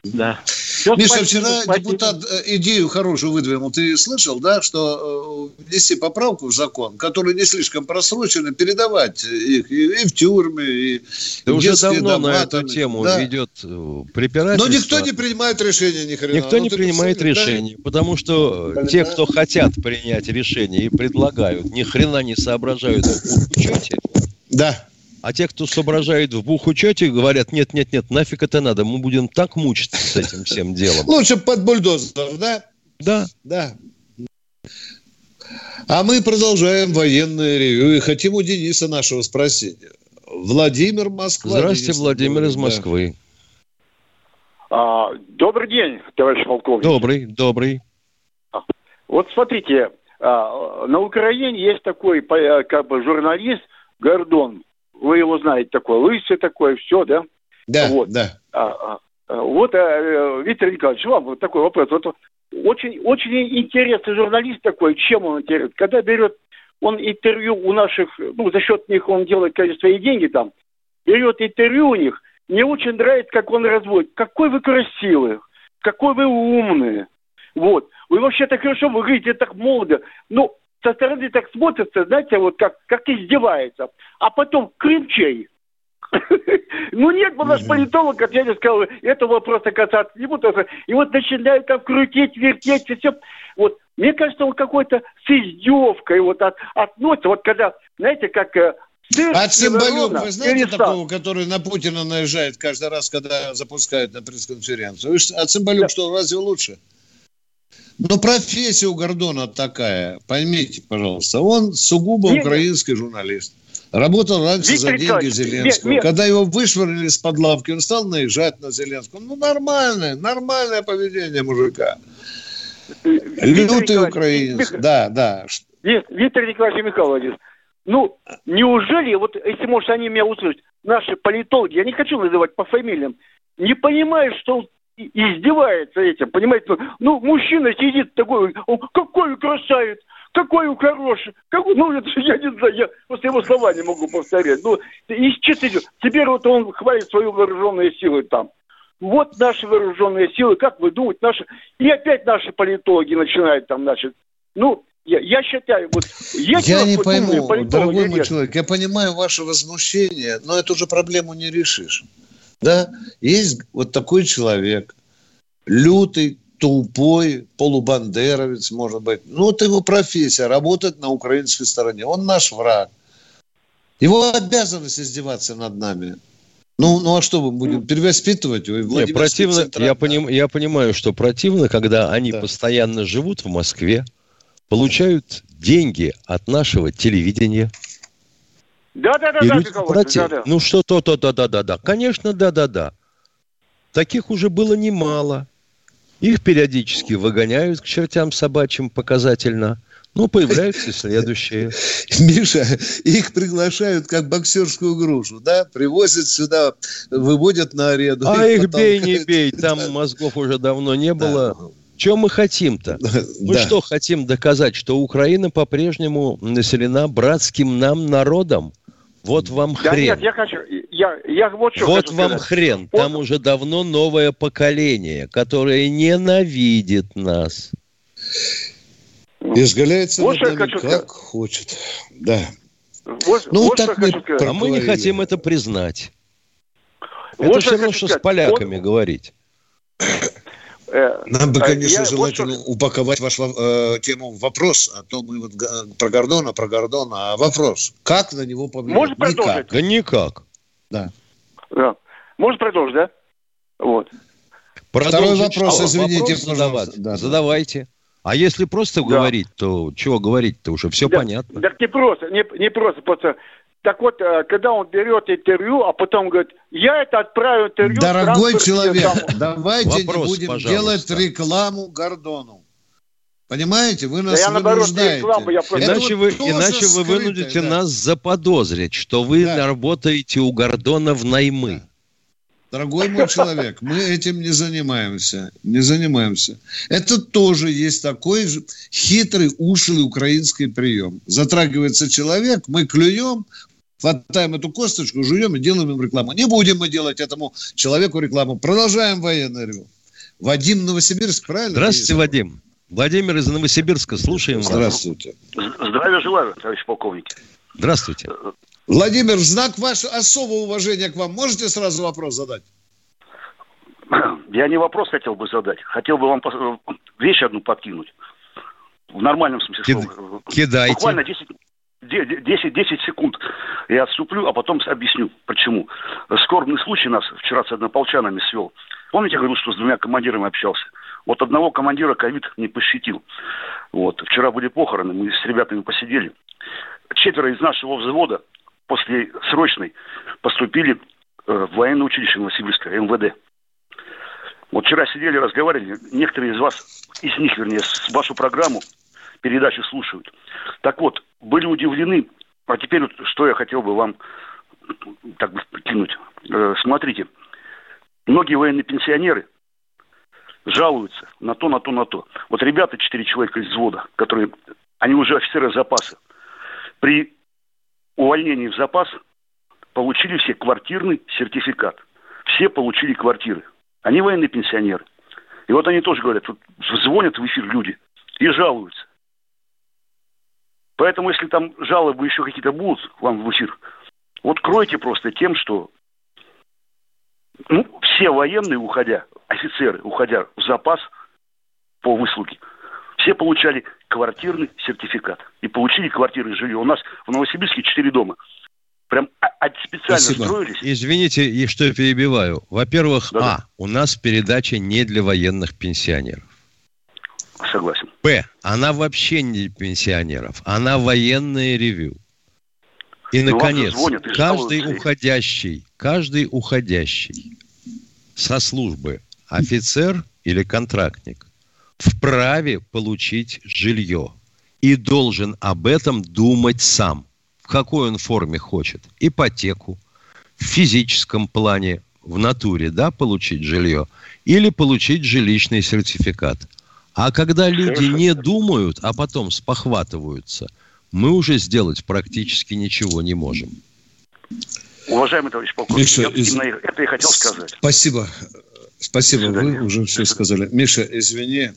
Да. Все Миша, спасибо, вчера спасибо. депутат э, идею хорошую выдвинул. Ты слышал, да, что э, внести поправку в закон, который не слишком просрочены, передавать их и, и в тюрьмы, и да в уже давно дома, на эту тему да. э, препирательство. Но никто не принимает решения ни хрена. Никто ну, не принимает решения, да? потому что да. те, кто хотят принять решение и предлагают, ни хрена не соображают в учете. Да. А те, кто соображает в бухучете, говорят, нет-нет-нет, нафиг это надо, мы будем так мучиться с этим всем делом. Лучше под бульдозер, да? Да. Да. А мы продолжаем военное ревю и хотим у Дениса нашего спросить. Владимир Москва. Здравствуйте, Денис, Владимир из Москвы. А, добрый день, товарищ полковник. Добрый, добрый. А, вот смотрите, а, на Украине есть такой как бы журналист Гордон вы его знаете, такой лысый такой, все, да? Да, вот. да. А, а, а вот, а, Виктор Николаевич, вам вот такой вопрос. Вот очень, очень интересный журналист такой, чем он интересен? Когда берет он интервью у наших, ну, за счет них он делает, конечно, свои деньги там, берет интервью у них, мне очень нравится, как он разводит. Какой вы красивый, какой вы умный. Вот. Вы вообще так хорошо выглядите, так молодо. Ну, со стороны так смотрится, знаете, вот как, как издевается. А потом крымчей, Ну нет, наш политолог ответил, сказал, это вопроса касаться не буду. И вот начинают там крутить, вертеть, все. Вот, мне кажется, он какой-то с издевкой вот от, относится. Вот когда, знаете, как э, а Цымбалюк, вы знаете такого, который на Путина наезжает каждый раз, когда запускают на пресс-конференцию? А Цымбалюк да. что, разве лучше? Ну, профессия у Гордона такая, поймите, пожалуйста. Он сугубо Нет. украинский журналист. Работал раньше Виктор за деньги Зеленского. Нет, нет. Когда его вышвырнули с под лавки, он стал наезжать на Зеленского. Ну, нормальное, нормальное поведение мужика. Лютый украинец. Мих... Да, да. Нет, Виктор Николаевич Михайлович, ну, неужели, вот если, может, они меня услышат, наши политологи, я не хочу называть по фамилиям, не понимают, что издевается этим, понимаете? Ну, ну мужчина сидит такой, он, какой красавец, какой он хороший, какой, ну, это, я не знаю, я просто его слова не могу повторять. Ну, из чистого, теперь вот он хвалит свою вооруженные силы там. Вот наши вооруженные силы, как вы думаете, наши... И опять наши политологи начинают там, значит, ну, я, я считаю, вот... Я, я не пойму, дорогой мой человек, я понимаю ваше возмущение, но эту же проблему не решишь. Да? Есть вот такой человек, лютый, тупой, полубандеровец, может быть. Ну, это его профессия, работать на украинской стороне. Он наш враг. Его обязанность издеваться над нами. Ну, ну а что мы будем перевоспитывать его? Не, противно, я, поним, я понимаю, что противно, когда они да. постоянно живут в Москве, получают деньги от нашего телевидения. Да, да, да, да, против... да, да. Ну что то, то, да, да, да, да. Конечно, да, да, да. Таких уже было немало. Их периодически выгоняют к чертям собачьим показательно. Ну, появляются следующие. Миша, их приглашают как боксерскую грушу, да? Привозят сюда, выводят на арену. А их потом... бей, не бей, там мозгов уже давно не было. Да. Чем мы хотим-то? Мы да. что хотим доказать? Что Украина по-прежнему населена братским нам народом? Вот вам да хрен. Нет, я хочу, я, я вот что Вот вам сказать. хрен. Там вот. уже давно новое поколение, которое ненавидит нас. Изгаляется вот над нами, как сказать. хочет. Да. Вот, ну, вот так мы А мы не хотим это признать. Вот это все равно, что сказать. с поляками вот. говорить. Э, Нам бы, э, конечно, я желательно вот упаковать вашу э, тему в вопрос, а то мы вот про Гордона, про Гордона, а вопрос, как на него повлиять? Может продолжить? Никак. Да никак. Да. да. Может продолжить, да? Вот. Продолжить. Второй вопрос, а, извините, вопрос задавать. Да, Задавайте. А если просто да. говорить, то чего говорить-то уже все да, понятно. Так не просто, не, не просто, просто так вот, э, когда он берет интервью, а потом говорит, я это отправил интервью... Дорогой человек, давайте Вопрос, не будем пожалуйста. делать рекламу Гордону. Понимаете, вы нас да вынуждаете. Рекламу, я просто... Иначе вы, иначе вы вынудите да. нас заподозрить, что вы да. работаете у Гордона в наймы. Дорогой мой человек, мы этим не занимаемся. Не занимаемся. Это тоже есть такой же хитрый, ушлый украинский прием. Затрагивается человек, мы клюем, хватаем эту косточку, жуем и делаем им рекламу. Не будем мы делать этому человеку рекламу. Продолжаем военное ревю. Вадим Новосибирск, правильно? Здравствуйте, Вадим. Владимир из Новосибирска, слушаем вас. Здравствуйте. Здравия желаю, товарищ полковник. Здравствуйте. Владимир, в знак вашего особого уважения к вам, можете сразу вопрос задать? Я не вопрос хотел бы задать. Хотел бы вам вещь одну подкинуть. В нормальном смысле Кид... слова. Кидайте. Буквально 10, 10, 10 секунд я отступлю, а потом объясню, почему. Скорбный случай нас вчера с однополчанами свел. Помните, я говорил, что с двумя командирами общался? Вот одного командира ковид не пощадил. Вот. Вчера были похороны, мы с ребятами посидели. Четверо из нашего взвода после срочной поступили э, в военное училище Новосибирское, МВД. Вот вчера сидели, разговаривали, некоторые из вас, из них, вернее, вашу программу, передачи слушают. Так вот, были удивлены, а теперь вот, что я хотел бы вам так бы кинуть. Э, смотрите, многие военные пенсионеры жалуются на то, на то, на то. Вот ребята, четыре человека из взвода, которые, они уже офицеры запаса, при увольнении в запас получили все квартирный сертификат. Все получили квартиры. Они военные пенсионеры. И вот они тоже говорят, вот звонят в эфир люди и жалуются. Поэтому, если там жалобы еще какие-то будут к вам в эфир, вот кройте просто тем, что ну, все военные, уходя, офицеры, уходя в запас по выслуге, все получали квартирный сертификат. И получили квартиры и жилье. У нас в Новосибирске четыре дома. Прям специально Спасибо. строились. Извините, что я перебиваю. Во-первых, да, а, у нас передача не для военных пенсионеров. Согласен. Б, она вообще не пенсионеров. Она военное ревю. И, Но наконец, звонят, каждый уходящий, каждый уходящий со службы офицер или контрактник вправе получить жилье и должен об этом думать сам. В какой он форме хочет? Ипотеку, в физическом плане, в натуре, да, получить жилье, или получить жилищный сертификат. А когда люди не думают, а потом спохватываются, мы уже сделать практически ничего не можем. Уважаемый товарищ полковник, Миша, я из... это и хотел сказать. Спасибо. Спасибо, вы уже все сказали. Миша, извини,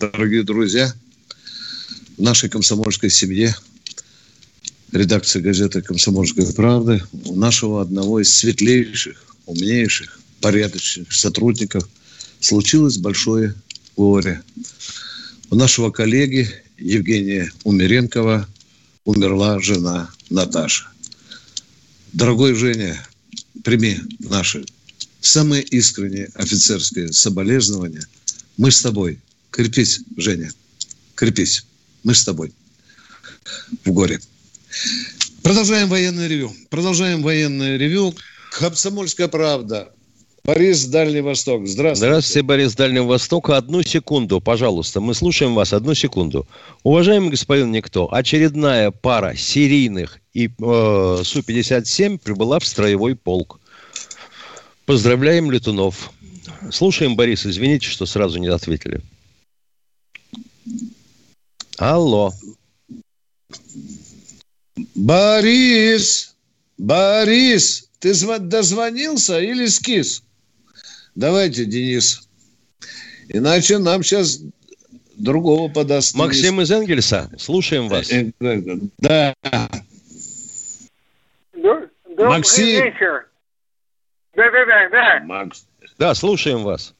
дорогие друзья, в нашей комсомольской семье, редакция газеты «Комсомольская правда», у нашего одного из светлейших, умнейших, порядочных сотрудников случилось большое горе. У нашего коллеги Евгения Умеренкова умерла жена Наташа. Дорогой Женя, прими наши самые искренние офицерские соболезнования. Мы с тобой. Крепись, Женя. Крепись. Мы с тобой. В горе. Продолжаем военное ревю. Продолжаем военное ревю. Комсомольская правда. Борис, Дальний Восток. Здравствуйте. Здравствуйте, Борис, Дальнего Востока. Одну секунду, пожалуйста. Мы слушаем вас. Одну секунду. Уважаемый господин Никто, очередная пара серийных и э, Су-57 прибыла в строевой полк. Поздравляем летунов. Слушаем, Борис. Извините, что сразу не ответили. Алло. Борис! Борис! Ты дозвонился или скис? Давайте, Денис. Иначе нам сейчас другого подаст. Максим из Энгельса, слушаем вас. Э, э, да. Добрый Максим. вечер. Да, да, да, да. Макс. Да, слушаем вас.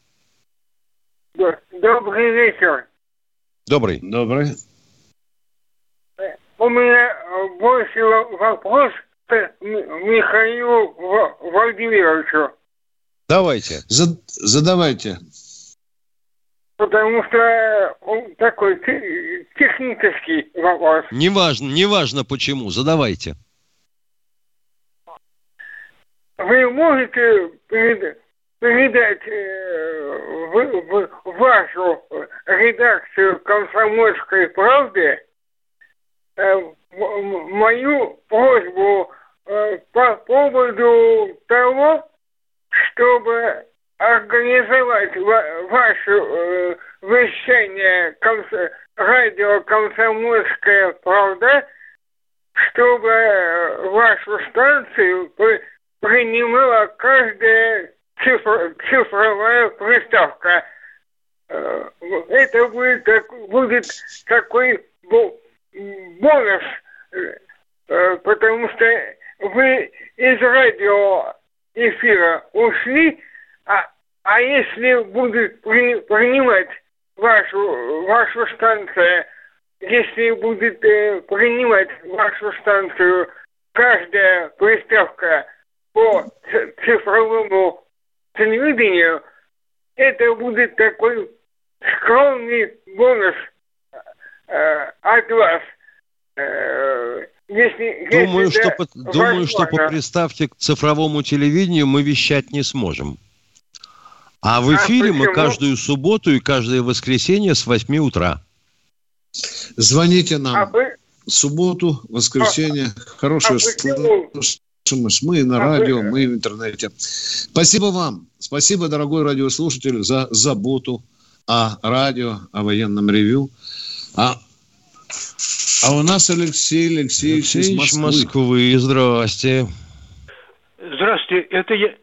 Добрый вечер. Добрый. Добрый. У меня больше вопрос к Михаилу Владимировичу. Давайте. Задавайте. Потому что он такой технический вопрос. Неважно, неважно почему. Задавайте. Вы можете передать э, в, в, вашу редакцию «Комсомольской правды» э, мою просьбу э, по поводу того, чтобы организовать ваше э, вещание комс... радио «Комсомольская правда», чтобы вашу станцию принимала каждая цифр... цифровая приставка. Э, это будет, так, будет такой бонус, э, потому что вы из радио эфира ушли, а, а если будет при, принимать вашу, вашу станцию, если будет э, принимать вашу станцию каждая приставка по цифровому телевидению, это будет такой скромный бонус э, от вас. Э, если, думаю, если что, по, думаю, что по приставке к цифровому телевидению мы вещать не сможем. А в а эфире а мы каждую субботу и каждое воскресенье с 8 утра. Звоните нам. А вы... Субботу, воскресенье. А, Хорошее а мы на а радио, вы... мы в интернете. Спасибо вам. Спасибо, дорогой радиослушатель, за заботу о радио, о военном ревю. А а у нас Алексей Алексеевич, Алексеевич из Москвы. Москвы. Здрасте. Здравствуйте. Это я...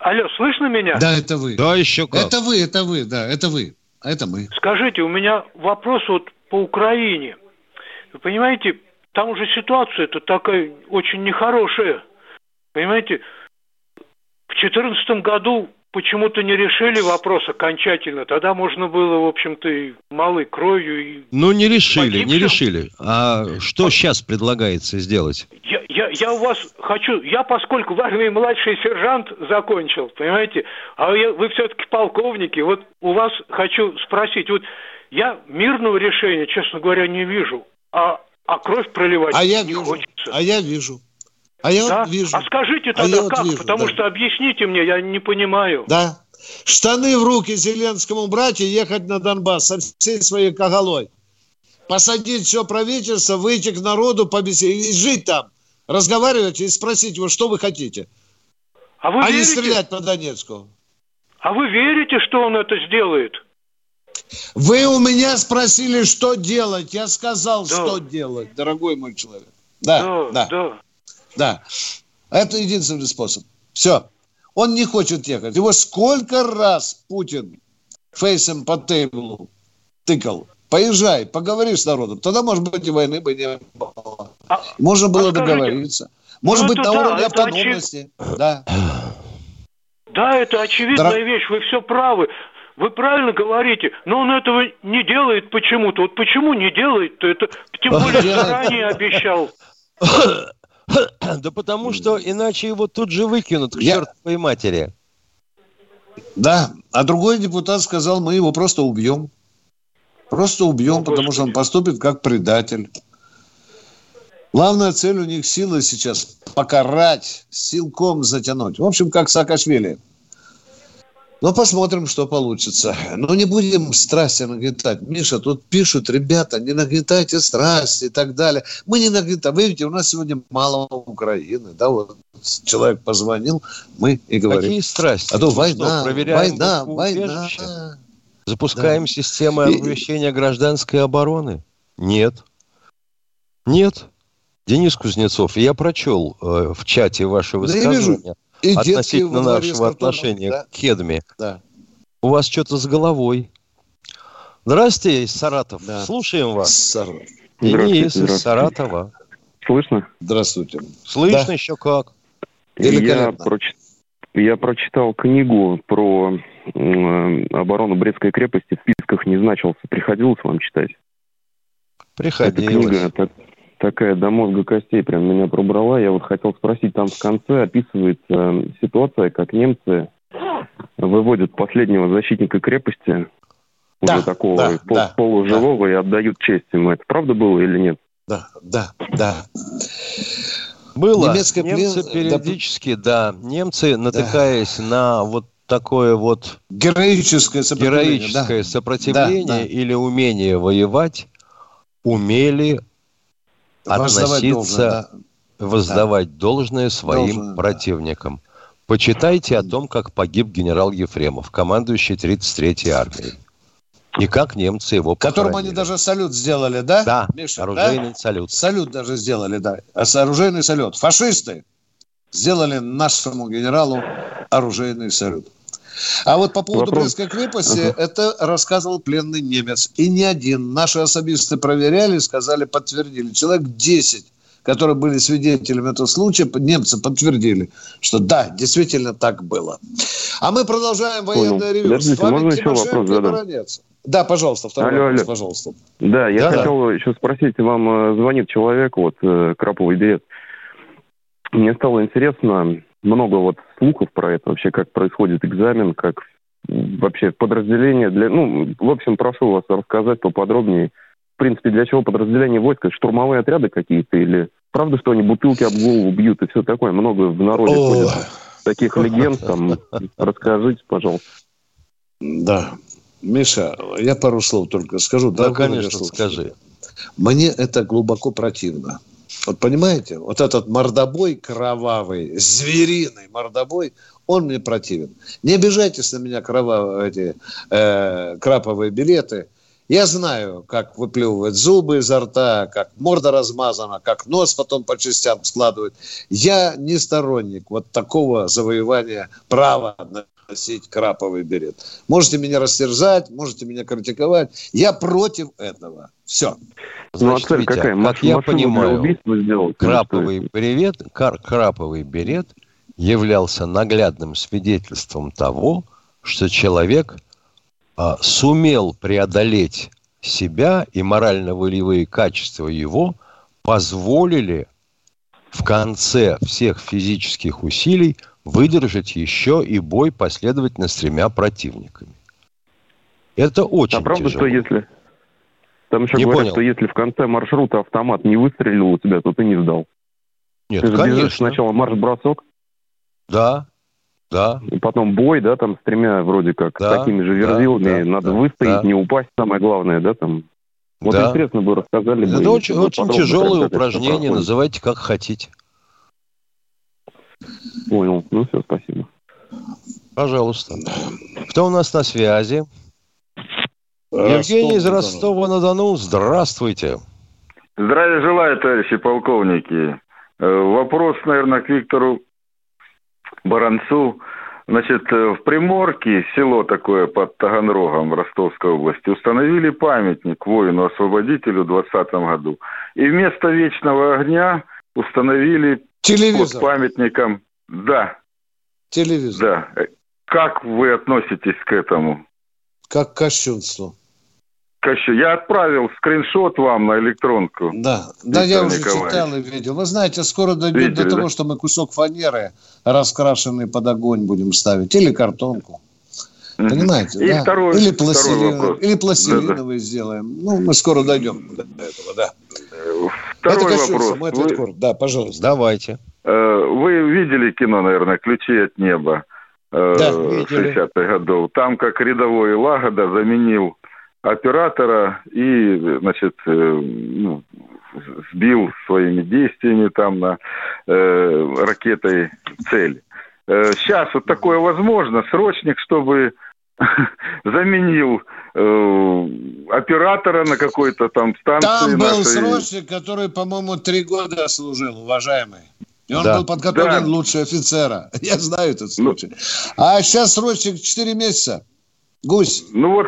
Алло, слышно меня? Да, это вы. Да, еще как. Это вы, это вы, да, это вы. Это мы. Скажите, у меня вопрос вот по Украине. Вы понимаете, там уже ситуация-то такая очень нехорошая. Понимаете, 2014 году почему-то не решили вопрос окончательно. Тогда можно было, в общем-то, и малой кровью. И ну, не решили, погибшим. не решили. А что а... сейчас предлагается сделать? Я, я, я у вас хочу... Я, поскольку в армии младший сержант закончил, понимаете, а я, вы все-таки полковники, вот у вас хочу спросить, вот я мирного решения, честно говоря, не вижу, а, а кровь проливать а я не вижу, хочется. А я вижу. А я да? вот вижу. А скажите тогда а как, вижу, потому да. что объясните мне, я не понимаю. Да. Штаны в руки Зеленскому брать и ехать на Донбасс со всей своей коголой. Посадить все правительство, выйти к народу, побеседовать и жить там. Разговаривать и спросить его, что вы хотите. А, вы а верите? не стрелять по Донецку. А вы верите, что он это сделает? Вы у меня спросили, что делать. Я сказал, да. что делать, дорогой мой человек. Да, да. да. да. Да. Это единственный способ. Все. Он не хочет ехать. Его сколько раз Путин фейсом по тейблу тыкал. Поезжай, поговори с народом. Тогда, может быть, и войны бы не было. А, Можно было а договориться. Может ну, быть, на да, уровне автономности. Очи... Да. Да, это очевидная Дор... вещь. Вы все правы. Вы правильно говорите, но он этого не делает почему-то. Вот почему не делает-то? Это тем более заранее обещал. Да потому что иначе его тут же выкинут к Я... чертовой матери. Да, а другой депутат сказал, мы его просто убьем. Просто убьем, ну, потому что он поступит как предатель. Главная цель у них сила сейчас покарать, силком затянуть. В общем, как Саакашвили. Ну, посмотрим, что получится. Ну, не будем страсти нагнетать. Миша, тут пишут, ребята, не нагнетайте страсти и так далее. Мы не нагнетаем. Вы видите, у нас сегодня мало Украины. Да, вот человек позвонил, мы и говорим. Какие страсти? А то война, что, война, война. Запускаем да. системы оповещения гражданской обороны? Нет. Нет. Денис Кузнецов, я прочел э, в чате ваше высказывание и относительно нашего отношения да? к Кедме. Да. У вас что-то с головой. Здравствуйте, из Саратов. Да. Слушаем вас. Саратов. Денис из Саратова. Слышно? Здравствуйте. Слышно да. еще как. Я, проч... я прочитал книгу про э, оборону Брестской крепости. В списках не значился. Приходилось вам читать? Приходилось. Эта книга, такая до мозга костей прям меня пробрала. Я вот хотел спросить, там в конце описывается э, ситуация, как немцы выводят последнего защитника крепости, да, уже такого да, пол, да, полуживого, да. и отдают честь ему. Это правда было или нет? Да, да, да. Было. Немецкая Немцы плен... периодически, да. да, немцы, натыкаясь да. на вот такое вот героическое сопротивление, героическое да. сопротивление да, да. или умение воевать, умели относиться, воздавать да. должное своим должное, противникам. Да. Почитайте о том, как погиб генерал Ефремов, командующий 33-й армией. И как немцы его похоронили. Которому они даже салют сделали, да? Да, Миша, оружейный да? салют. Салют даже сделали, да. А оружейный салют. Фашисты сделали нашему генералу оружейный салют. А вот по поводу Вопрос. Брестской крепости, uh-huh. это рассказывал пленный немец. И не один. Наши особисты проверяли, сказали, подтвердили. Человек 10 которые были свидетелями этого случая, немцы подтвердили, что да, действительно так было. А мы продолжаем военное Понял. ревю. Подождите, можно еще вопрос задать? Да, пожалуйста, второй алло, вопрос, алло. пожалуйста. Да, я да, хотел да. еще спросить, вам э, звонит человек, вот, э, Краповый берет. Мне стало интересно, много вот слухов про это, вообще как происходит экзамен, как вообще подразделение для... Ну, в общем, прошу вас рассказать поподробнее. В принципе, для чего подразделение войска? Штурмовые отряды какие-то или... Правда, что они бутылки об голову бьют и все такое? Много в народе О. ходит таких легенд. Там, расскажите, пожалуйста. Да. Миша, я пару слов только скажу. Да, конечно, скажи. Мне это глубоко противно. Вот понимаете, вот этот мордобой кровавый, звериный мордобой, он мне противен. Не обижайтесь на меня кровавые эти э, краповые билеты. Я знаю, как выплевывать зубы изо рта, как морда размазана, как нос потом по частям складывают. Я не сторонник вот такого завоевания права носить краповый берет. Можете меня растерзать, можете меня критиковать. Я против этого. Все. Значит, ну, а цель Витя, какая? Как я понимаю, сделать, краповый берет, кар, краповый берет являлся наглядным свидетельством того, что человек а, сумел преодолеть себя и морально-волевые качества его позволили в конце всех физических усилий выдержать еще и бой последовательно с тремя противниками. Это очень а правда, тяжело. что если... Там еще не говорят, понял. что если в конце маршрута автомат не выстрелил у тебя, то ты не сдал. Нет, ты же конечно. сначала марш-бросок. Да, да. И потом бой, да, там с тремя вроде как да, такими же верзилами. Да, Надо да, выстоять, да. не упасть, самое главное, да, там. Вот да. интересно бы рассказали. Это бы, очень, очень тяжелое упражнение, называйте как хотите. Понял. Ну все, спасибо. Пожалуйста. Кто у нас на связи? Евгений из Ростова-на-Дону. Здравствуйте. Здравия желаю, товарищи полковники. Э, вопрос, наверное, к Виктору Баранцу. Значит, э, в Приморке, село такое под Таганрогом в Ростовской области, установили памятник воину-освободителю в 2020 году. И вместо вечного огня установили Телевизор. под памятником... Да. Телевизор. Да. Как вы относитесь к этому? Как к кощунству. Я отправил скриншот вам на электронку. Да, да, я уже читал и видел. Вы знаете, скоро дойдет Видели, до того, да? что мы кусок фанеры раскрашенный под огонь будем ставить. Или картонку. Понимаете, и да? Второй, или пластилин, или пластилиновый да, да. сделаем. Ну, мы скоро дойдем до этого, да. Второй Это вопрос. Мой ответ Вы... Да, пожалуйста. Давайте. Э, вы видели кино, наверное, «Ключи от неба» э, да, 60-х годов? Там как рядовой Лагода заменил оператора и, значит, э, ну, сбил своими действиями там на э, ракетой цель. Сейчас вот такое возможно, срочник, чтобы заменил э, оператора на какой-то там станции. Там был нашей... срочник, который, по-моему, три года служил, уважаемый. И он да. был подготовлен да. лучше офицера. Я знаю этот ну. случай. Ну, а сейчас срочник 4 месяца. Гусь. Ну вот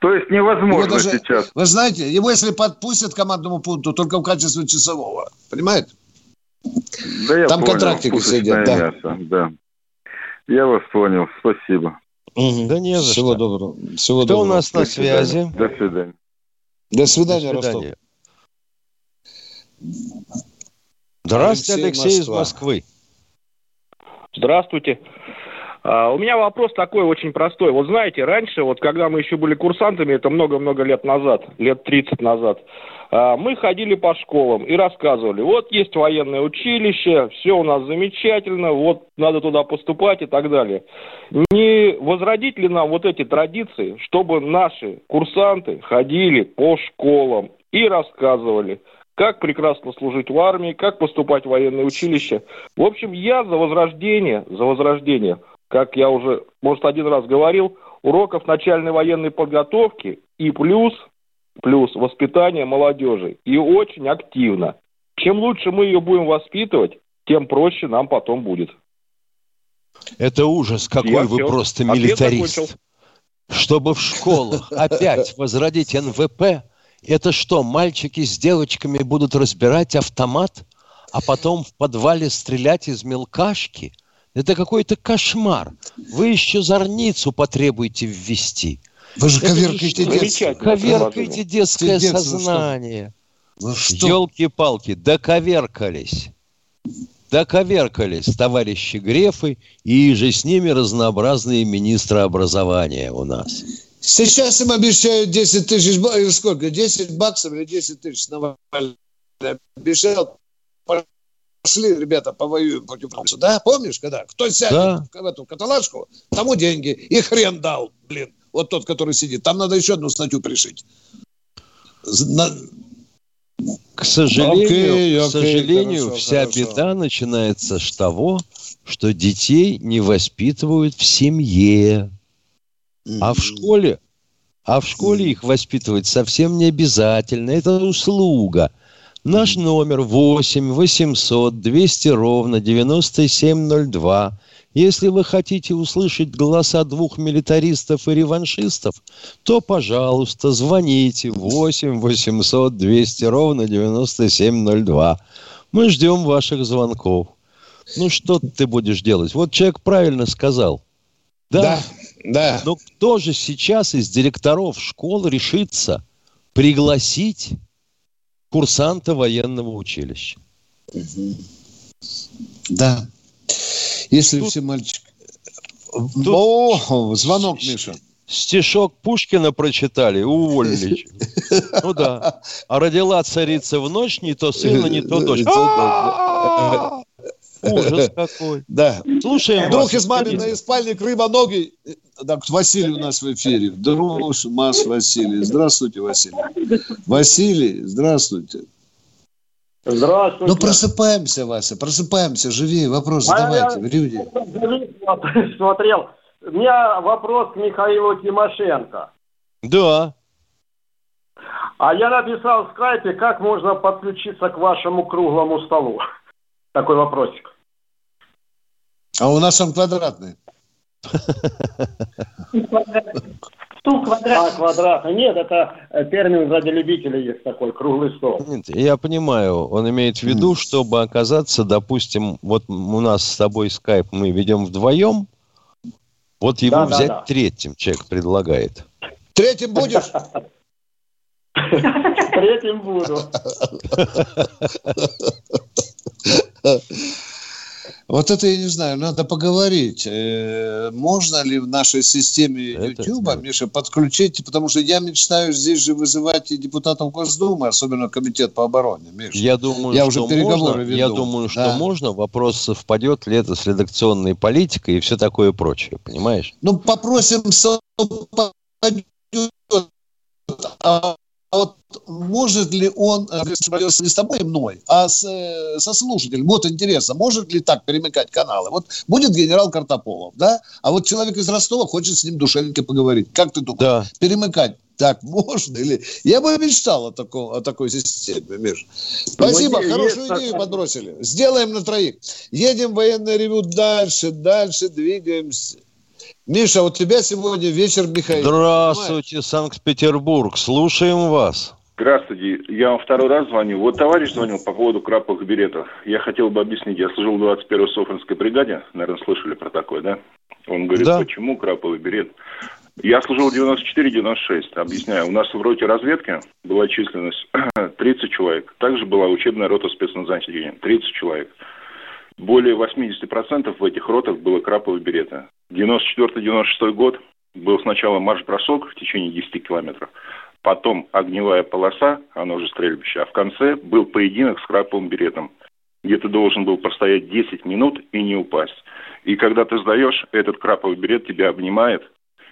то есть невозможно даже, сейчас. Вы знаете, его если подпустят к командному пункту, только в качестве часового. Понимаете? Да я Там понял. контрактики сидят. Да. Мясо, да. Я вас понял. Спасибо. Угу. Да не за Всего что. доброго. Всего Кто доброго. у нас на связи? До свидания. До свидания, До свидания. Ростов. Здравствуйте, Алексей, Алексей из Москвы. Здравствуйте. А, у меня вопрос такой очень простой. Вот знаете, раньше, вот когда мы еще были курсантами, это много-много лет назад, лет 30 назад, а, мы ходили по школам и рассказывали, вот есть военное училище, все у нас замечательно, вот надо туда поступать и так далее. Не возродить ли нам вот эти традиции, чтобы наши курсанты ходили по школам и рассказывали, как прекрасно служить в армии, как поступать в военное училище. В общем, я за возрождение, за возрождение как я уже, может, один раз говорил, уроков начальной военной подготовки и плюс, плюс воспитание молодежи. И очень активно. Чем лучше мы ее будем воспитывать, тем проще нам потом будет. Это ужас, какой я вы все. просто милитарист. Чтобы в школах опять возродить НВП, это что, мальчики с девочками будут разбирать автомат, а потом в подвале стрелять из мелкашки – это какой-то кошмар. Вы еще зорницу потребуете ввести. Вы же коверкаете детство. Коверкаете детское детство, сознание. Елки-палки, доковеркались. Доковеркались товарищи Грефы и же с ними разнообразные министры образования у нас. Сейчас им обещают 10 тысяч, сколько, 10 баксов или 10 тысяч обещал пошли, ребята, повоюем против нас. Да, помнишь, когда? Кто сядет да. в эту каталажку, тому деньги. И хрен дал, блин. Вот тот, который сидит. Там надо еще одну статью пришить. На... К сожалению, окей, окей, к сожалению хорошо, вся хорошо. беда начинается с того, что детей не воспитывают в семье. Mm-hmm. А в школе а в школе их воспитывать совсем не обязательно. Это услуга. Наш номер 8 800 200 ровно 9702. Если вы хотите услышать голоса двух милитаристов и реваншистов, то, пожалуйста, звоните 8 800 200 ровно 9702. Мы ждем ваших звонков. Ну, что ты будешь делать? Вот человек правильно сказал. Да, да. да. Но кто же сейчас из директоров школ решится пригласить курсанта военного училища? Да. Если Тут... все мальчики... Тут... О, звонок, Миша стишок Пушкина прочитали, уволили. Ну да. А родила царица в ночь, не то сына, не то дочь. Ужас какой. Да. Слушаем Друг из маминой спальни Крыма ноги. Так, Василий у нас в эфире. Друг Маш Василий. Здравствуйте, Василий. Василий, здравствуйте. Здравствуйте. Ну, просыпаемся, Вася, просыпаемся, живи. Вопрос а задавайте, люди. Смотрел, у меня вопрос к Михаилу Тимошенко. Да. А я написал в скайпе, как можно подключиться к вашему круглому столу. Такой вопросик. А у нас он квадратный. Стул квадратный. А, квадратный. Нет, это термин ради любителей есть такой, круглый стол. Нет, я понимаю, он имеет в виду, чтобы оказаться, допустим, вот у нас с тобой скайп мы ведем вдвоем, вот его да, взять да, да. третьим человек предлагает. Третьим будешь? Третьим буду. Вот это я не знаю, надо поговорить. Э, можно ли в нашей системе YouTube, Миша, подключить, потому что я мечтаю здесь же вызывать и депутатов Госдумы, особенно комитет по обороне, Миша. Я думаю, я что уже переговоры можно, веду. Я думаю, что да. можно. Вопрос совпадет ли это с редакционной политикой и все такое прочее, понимаешь? Ну, попросим совпадет. А а вот может ли он, э, не с тобой и мной, а с, э, со слушателем, вот интересно, может ли так перемыкать каналы? Вот будет генерал Картополов, да? А вот человек из Ростова хочет с ним душевненько поговорить. Как ты думаешь? Да. Перемыкать так можно? Или я бы мечтал о, таком, о такой системе, Миш. Спасибо, хорошую есть, идею подбросили. Сделаем на троих. Едем в военное ревю дальше, дальше двигаемся. Миша, у тебя сегодня вечер Михаил. Здравствуйте, Санкт-Петербург. Слушаем вас. Здравствуйте. Я вам второй раз звоню. Вот товарищ звонил по поводу краповых билетов. Я хотел бы объяснить. Я служил в 21-й Софринской бригаде. Наверное, слышали про такое, да? Он говорит, да. почему краповый билет? Я служил 94-96. Объясняю. У нас в роте разведки была численность 30 человек. Также была учебная рота спецназначения. 30 человек более 80% в этих ротах было краповые береты. 94-96 год был сначала марш-бросок в течение 10 километров, потом огневая полоса, она уже стрельбище, а в конце был поединок с краповым беретом, где ты должен был простоять 10 минут и не упасть. И когда ты сдаешь, этот краповый берет тебя обнимает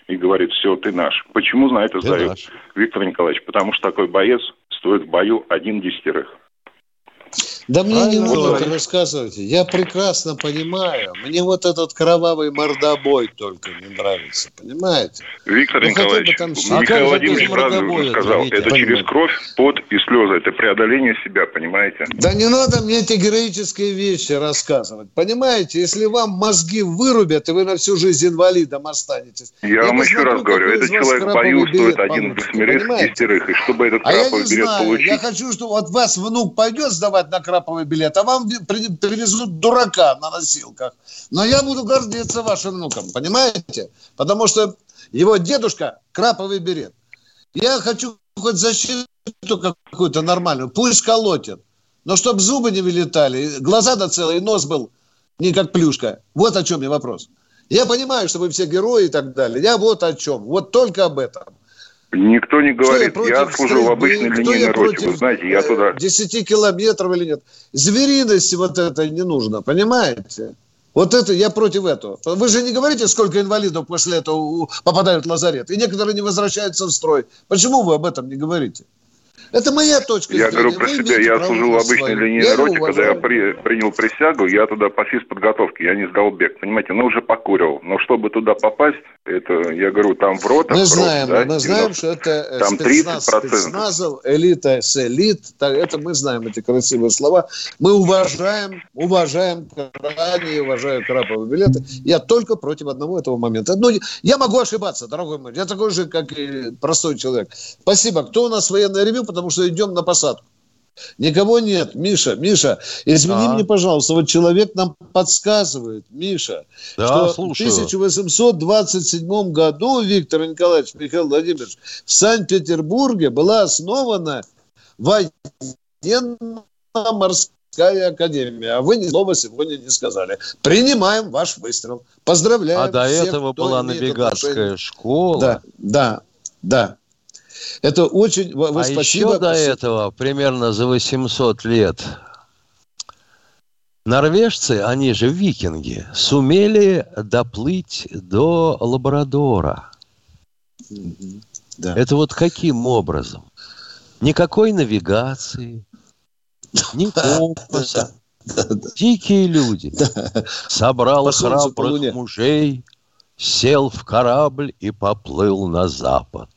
и говорит, все, ты наш. Почему на это сдают, Виктор Николаевич? Потому что такой боец стоит в бою один десятерых. Да мне Правильно не нужно это рассказывать. Я прекрасно понимаю. Мне вот этот кровавый мордобой только не нравится. Понимаете? Виктор ну, Николаевич, там... Михаил Владимирович правильно сказал. Это, это через кровь, пот и слезы. Это преодоление себя, понимаете? Да не надо мне эти героические вещи рассказывать. Понимаете? Если вам мозги вырубят, и вы на всю жизнь инвалидом останетесь. Я, я вам еще раз говорю. Этот человек в бою стоит один в восьмерых, десятерых. И чтобы этот а краповый билет знаю. получить... Я хочу, чтобы вот вас внук пойдет сдавать на краб краповый билет, а вам привезут дурака на носилках. Но я буду гордиться вашим внуком, понимаете? Потому что его дедушка краповый билет. Я хочу хоть защиту какую-то нормальную, пусть колотит. Но чтобы зубы не вылетали, глаза до целые, нос был не как плюшка. Вот о чем мне вопрос. Я понимаю, что вы все герои и так далее. Я вот о чем. Вот только об этом. Никто не говорит, я, я служу в обычной линейной роте, вы знаете, я туда... 10 э, километров или нет. Звериности вот это не нужно, понимаете? Вот это, я против этого. Вы же не говорите, сколько инвалидов после этого попадают в лазарет, и некоторые не возвращаются в строй. Почему вы об этом не говорите? Это моя точка я зрения. Я говорю про себя. Я служил в обычной линейной я роте, когда я при, принял присягу, я туда по физподготовке, я не сдал бег. Понимаете, ну уже покурил. Но чтобы туда попасть, это, я говорю, там в ротах... Мы знаем, да, мы знаем, что это э, там спецназ 30%. спецназов, элита с элит. Это мы знаем эти красивые слова. Мы уважаем, уважаем крайне, уважаю краповые билеты. Я только против одного этого момента. Ну, я могу ошибаться, дорогой мой. Я такой же, как и простой человек. Спасибо. Кто у нас военное ревю? Потому что идем на посадку. Никого нет. Миша, Миша, извини а. мне, пожалуйста, вот человек нам подсказывает, Миша, да, что слушаю. в 1827 году Виктор Николаевич Михаил Владимирович в Санкт-Петербурге была основана военно-морская академия. А вы ни слова сегодня не сказали. Принимаем ваш выстрел. Поздравляем. А до всех, этого была отношение. школа. Да, да, да. Это очень... Вы а спасибо. еще до этого, примерно за 800 лет, норвежцы, они же викинги, сумели доплыть до Лабрадора. Да. Это вот каким образом? Никакой навигации, ни компаса. Дикие люди. Собрал храбрых мужей, сел в корабль и поплыл на запад.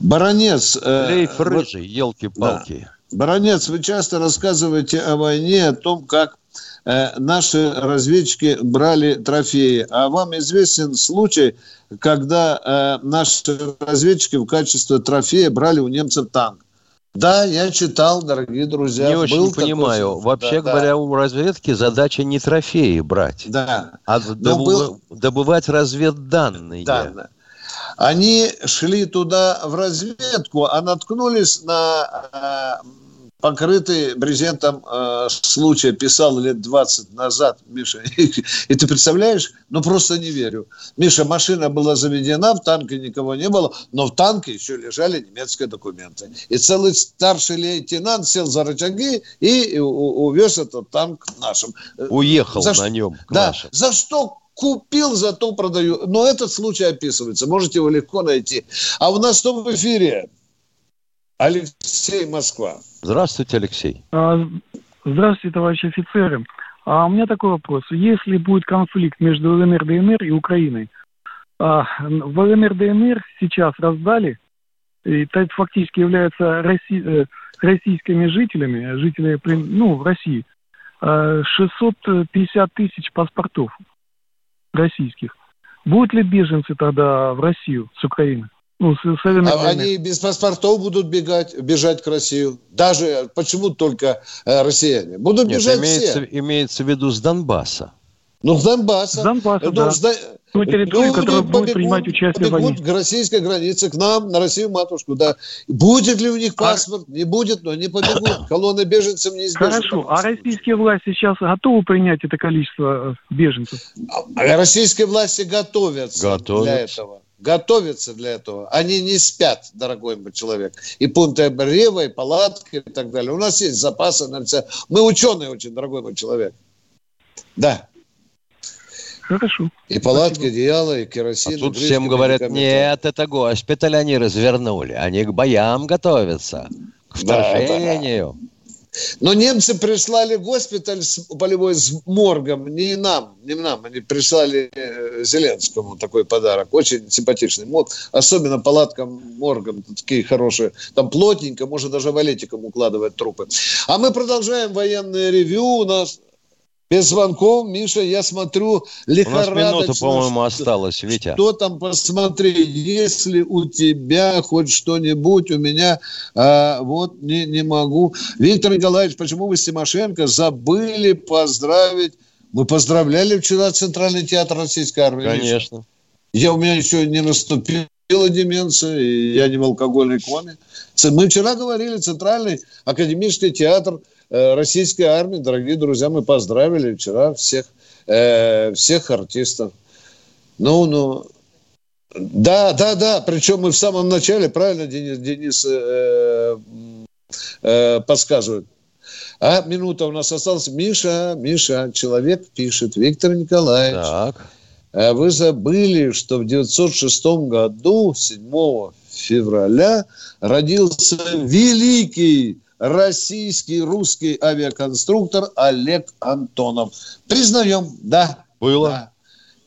Баронец... Э, Лейф рыжий, елки-палки. Да. Баронец, вы часто рассказываете о войне, о том, как э, наши разведчики брали трофеи. А вам известен случай, когда э, наши разведчики в качестве трофея брали у немцев танк? Да, я читал, дорогие друзья. Не очень был понимаю. Такой... Вообще да, говоря, да. у разведки задача не трофеи брать, да. а добыв... был... добывать разведданные. Данные. Они шли туда в разведку, а наткнулись на э, покрытый брезентом э, случай, писал лет 20 назад, Миша. И ты представляешь? Ну, просто не верю. Миша, машина была заведена, в танке никого не было, но в танке еще лежали немецкие документы. И целый старший лейтенант сел за рычаги и увез этот танк нашим. Уехал за на нем да, нашим. За что Купил, зато продаю. Но этот случай описывается. Можете его легко найти. А у нас что в эфире? Алексей Москва. Здравствуйте, Алексей. А, здравствуйте, товарищи офицеры. А у меня такой вопрос. Если будет конфликт между ЛНР, ДНР и Украиной, а, в ЛНР, ДНР сейчас раздали, и это фактически являются Росси, э, российскими жителями, жители ну, в России, 650 тысяч паспортов российских. Будут ли беженцы тогда в Россию с Украины? Ну, с, с а они без паспортов будут бегать, бежать к России. Даже почему только э, россияне? Будут Нет, бежать имеется, все. Имеется в виду с Донбасса. Ну, с Донбасса. С Донбасса, ну, да. С, ту территорию, ну, которая будет побегут, принимать участие в войне. к российской границе, к нам, на Россию матушку, да. Будет ли у них паспорт? А... Не будет, но они побегут. Колонны беженцев неизбежны. Хорошо. А российские власти сейчас готовы принять это количество э, беженцев? А российские власти готовятся, готовятся. для этого готовятся для этого. Они не спят, дорогой мой человек. И пункты обрева, и палатки, и так далее. У нас есть запасы на все. Мы ученые очень, дорогой мой человек. Да. Хорошо. И палатки, Спасибо. одеяло, и керосин. А тут всем говорят, нет, это госпиталь они развернули. Они к боям готовятся, к вторжению. Да, Но немцы прислали госпиталь с, полевой с моргом, не нам, не нам, они прислали э, Зеленскому такой подарок, очень симпатичный морг, особенно палаткам моргом, такие хорошие, там плотненько, можно даже валетиком укладывать трупы. А мы продолжаем военное ревю, у нас без звонков, Миша, я смотрю лихорадочно. У нас минута, по-моему, осталась, Витя. Что там, посмотри, если у тебя хоть что-нибудь, у меня а, вот не, не могу. Виктор Николаевич, почему вы с Тимошенко забыли поздравить? Мы поздравляли вчера Центральный театр Российской Армии. Конечно. Я, у меня еще не наступила деменция, и я не в алкогольной коме. Мы вчера говорили, Центральный академический театр – российской армии, дорогие друзья, мы поздравили вчера всех, э, всех артистов. Ну, ну, да, да, да, причем мы в самом начале, правильно Денис, Денис э, э, подсказывает. А минута у нас осталась. Миша, Миша, человек пишет, Виктор Николаевич. Так. «А вы забыли, что в 906 году, 7 февраля, родился великий российский русский авиаконструктор Олег Антонов. Признаем, да. Было. Да.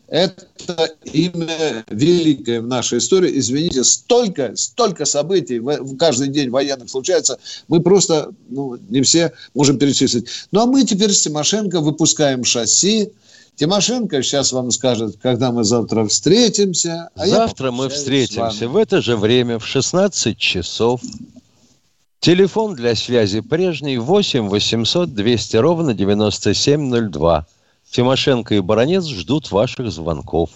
Это имя великое в нашей истории. Извините, столько, столько событий в каждый день военных случается. Мы просто ну, не все можем перечислить. Ну, а мы теперь с Тимошенко выпускаем шасси. Тимошенко сейчас вам скажет, когда мы завтра встретимся. А завтра мы встретимся в это же время в 16 часов Телефон для связи прежний 8 800 200 ровно 9702. Тимошенко и Баранец ждут ваших звонков.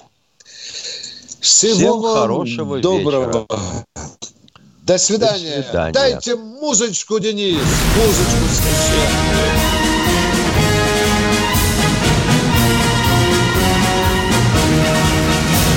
Всего Всем хорошего доброго. Вечера. До свидания. До свидания. Дайте музычку, Денис. Музычку священную.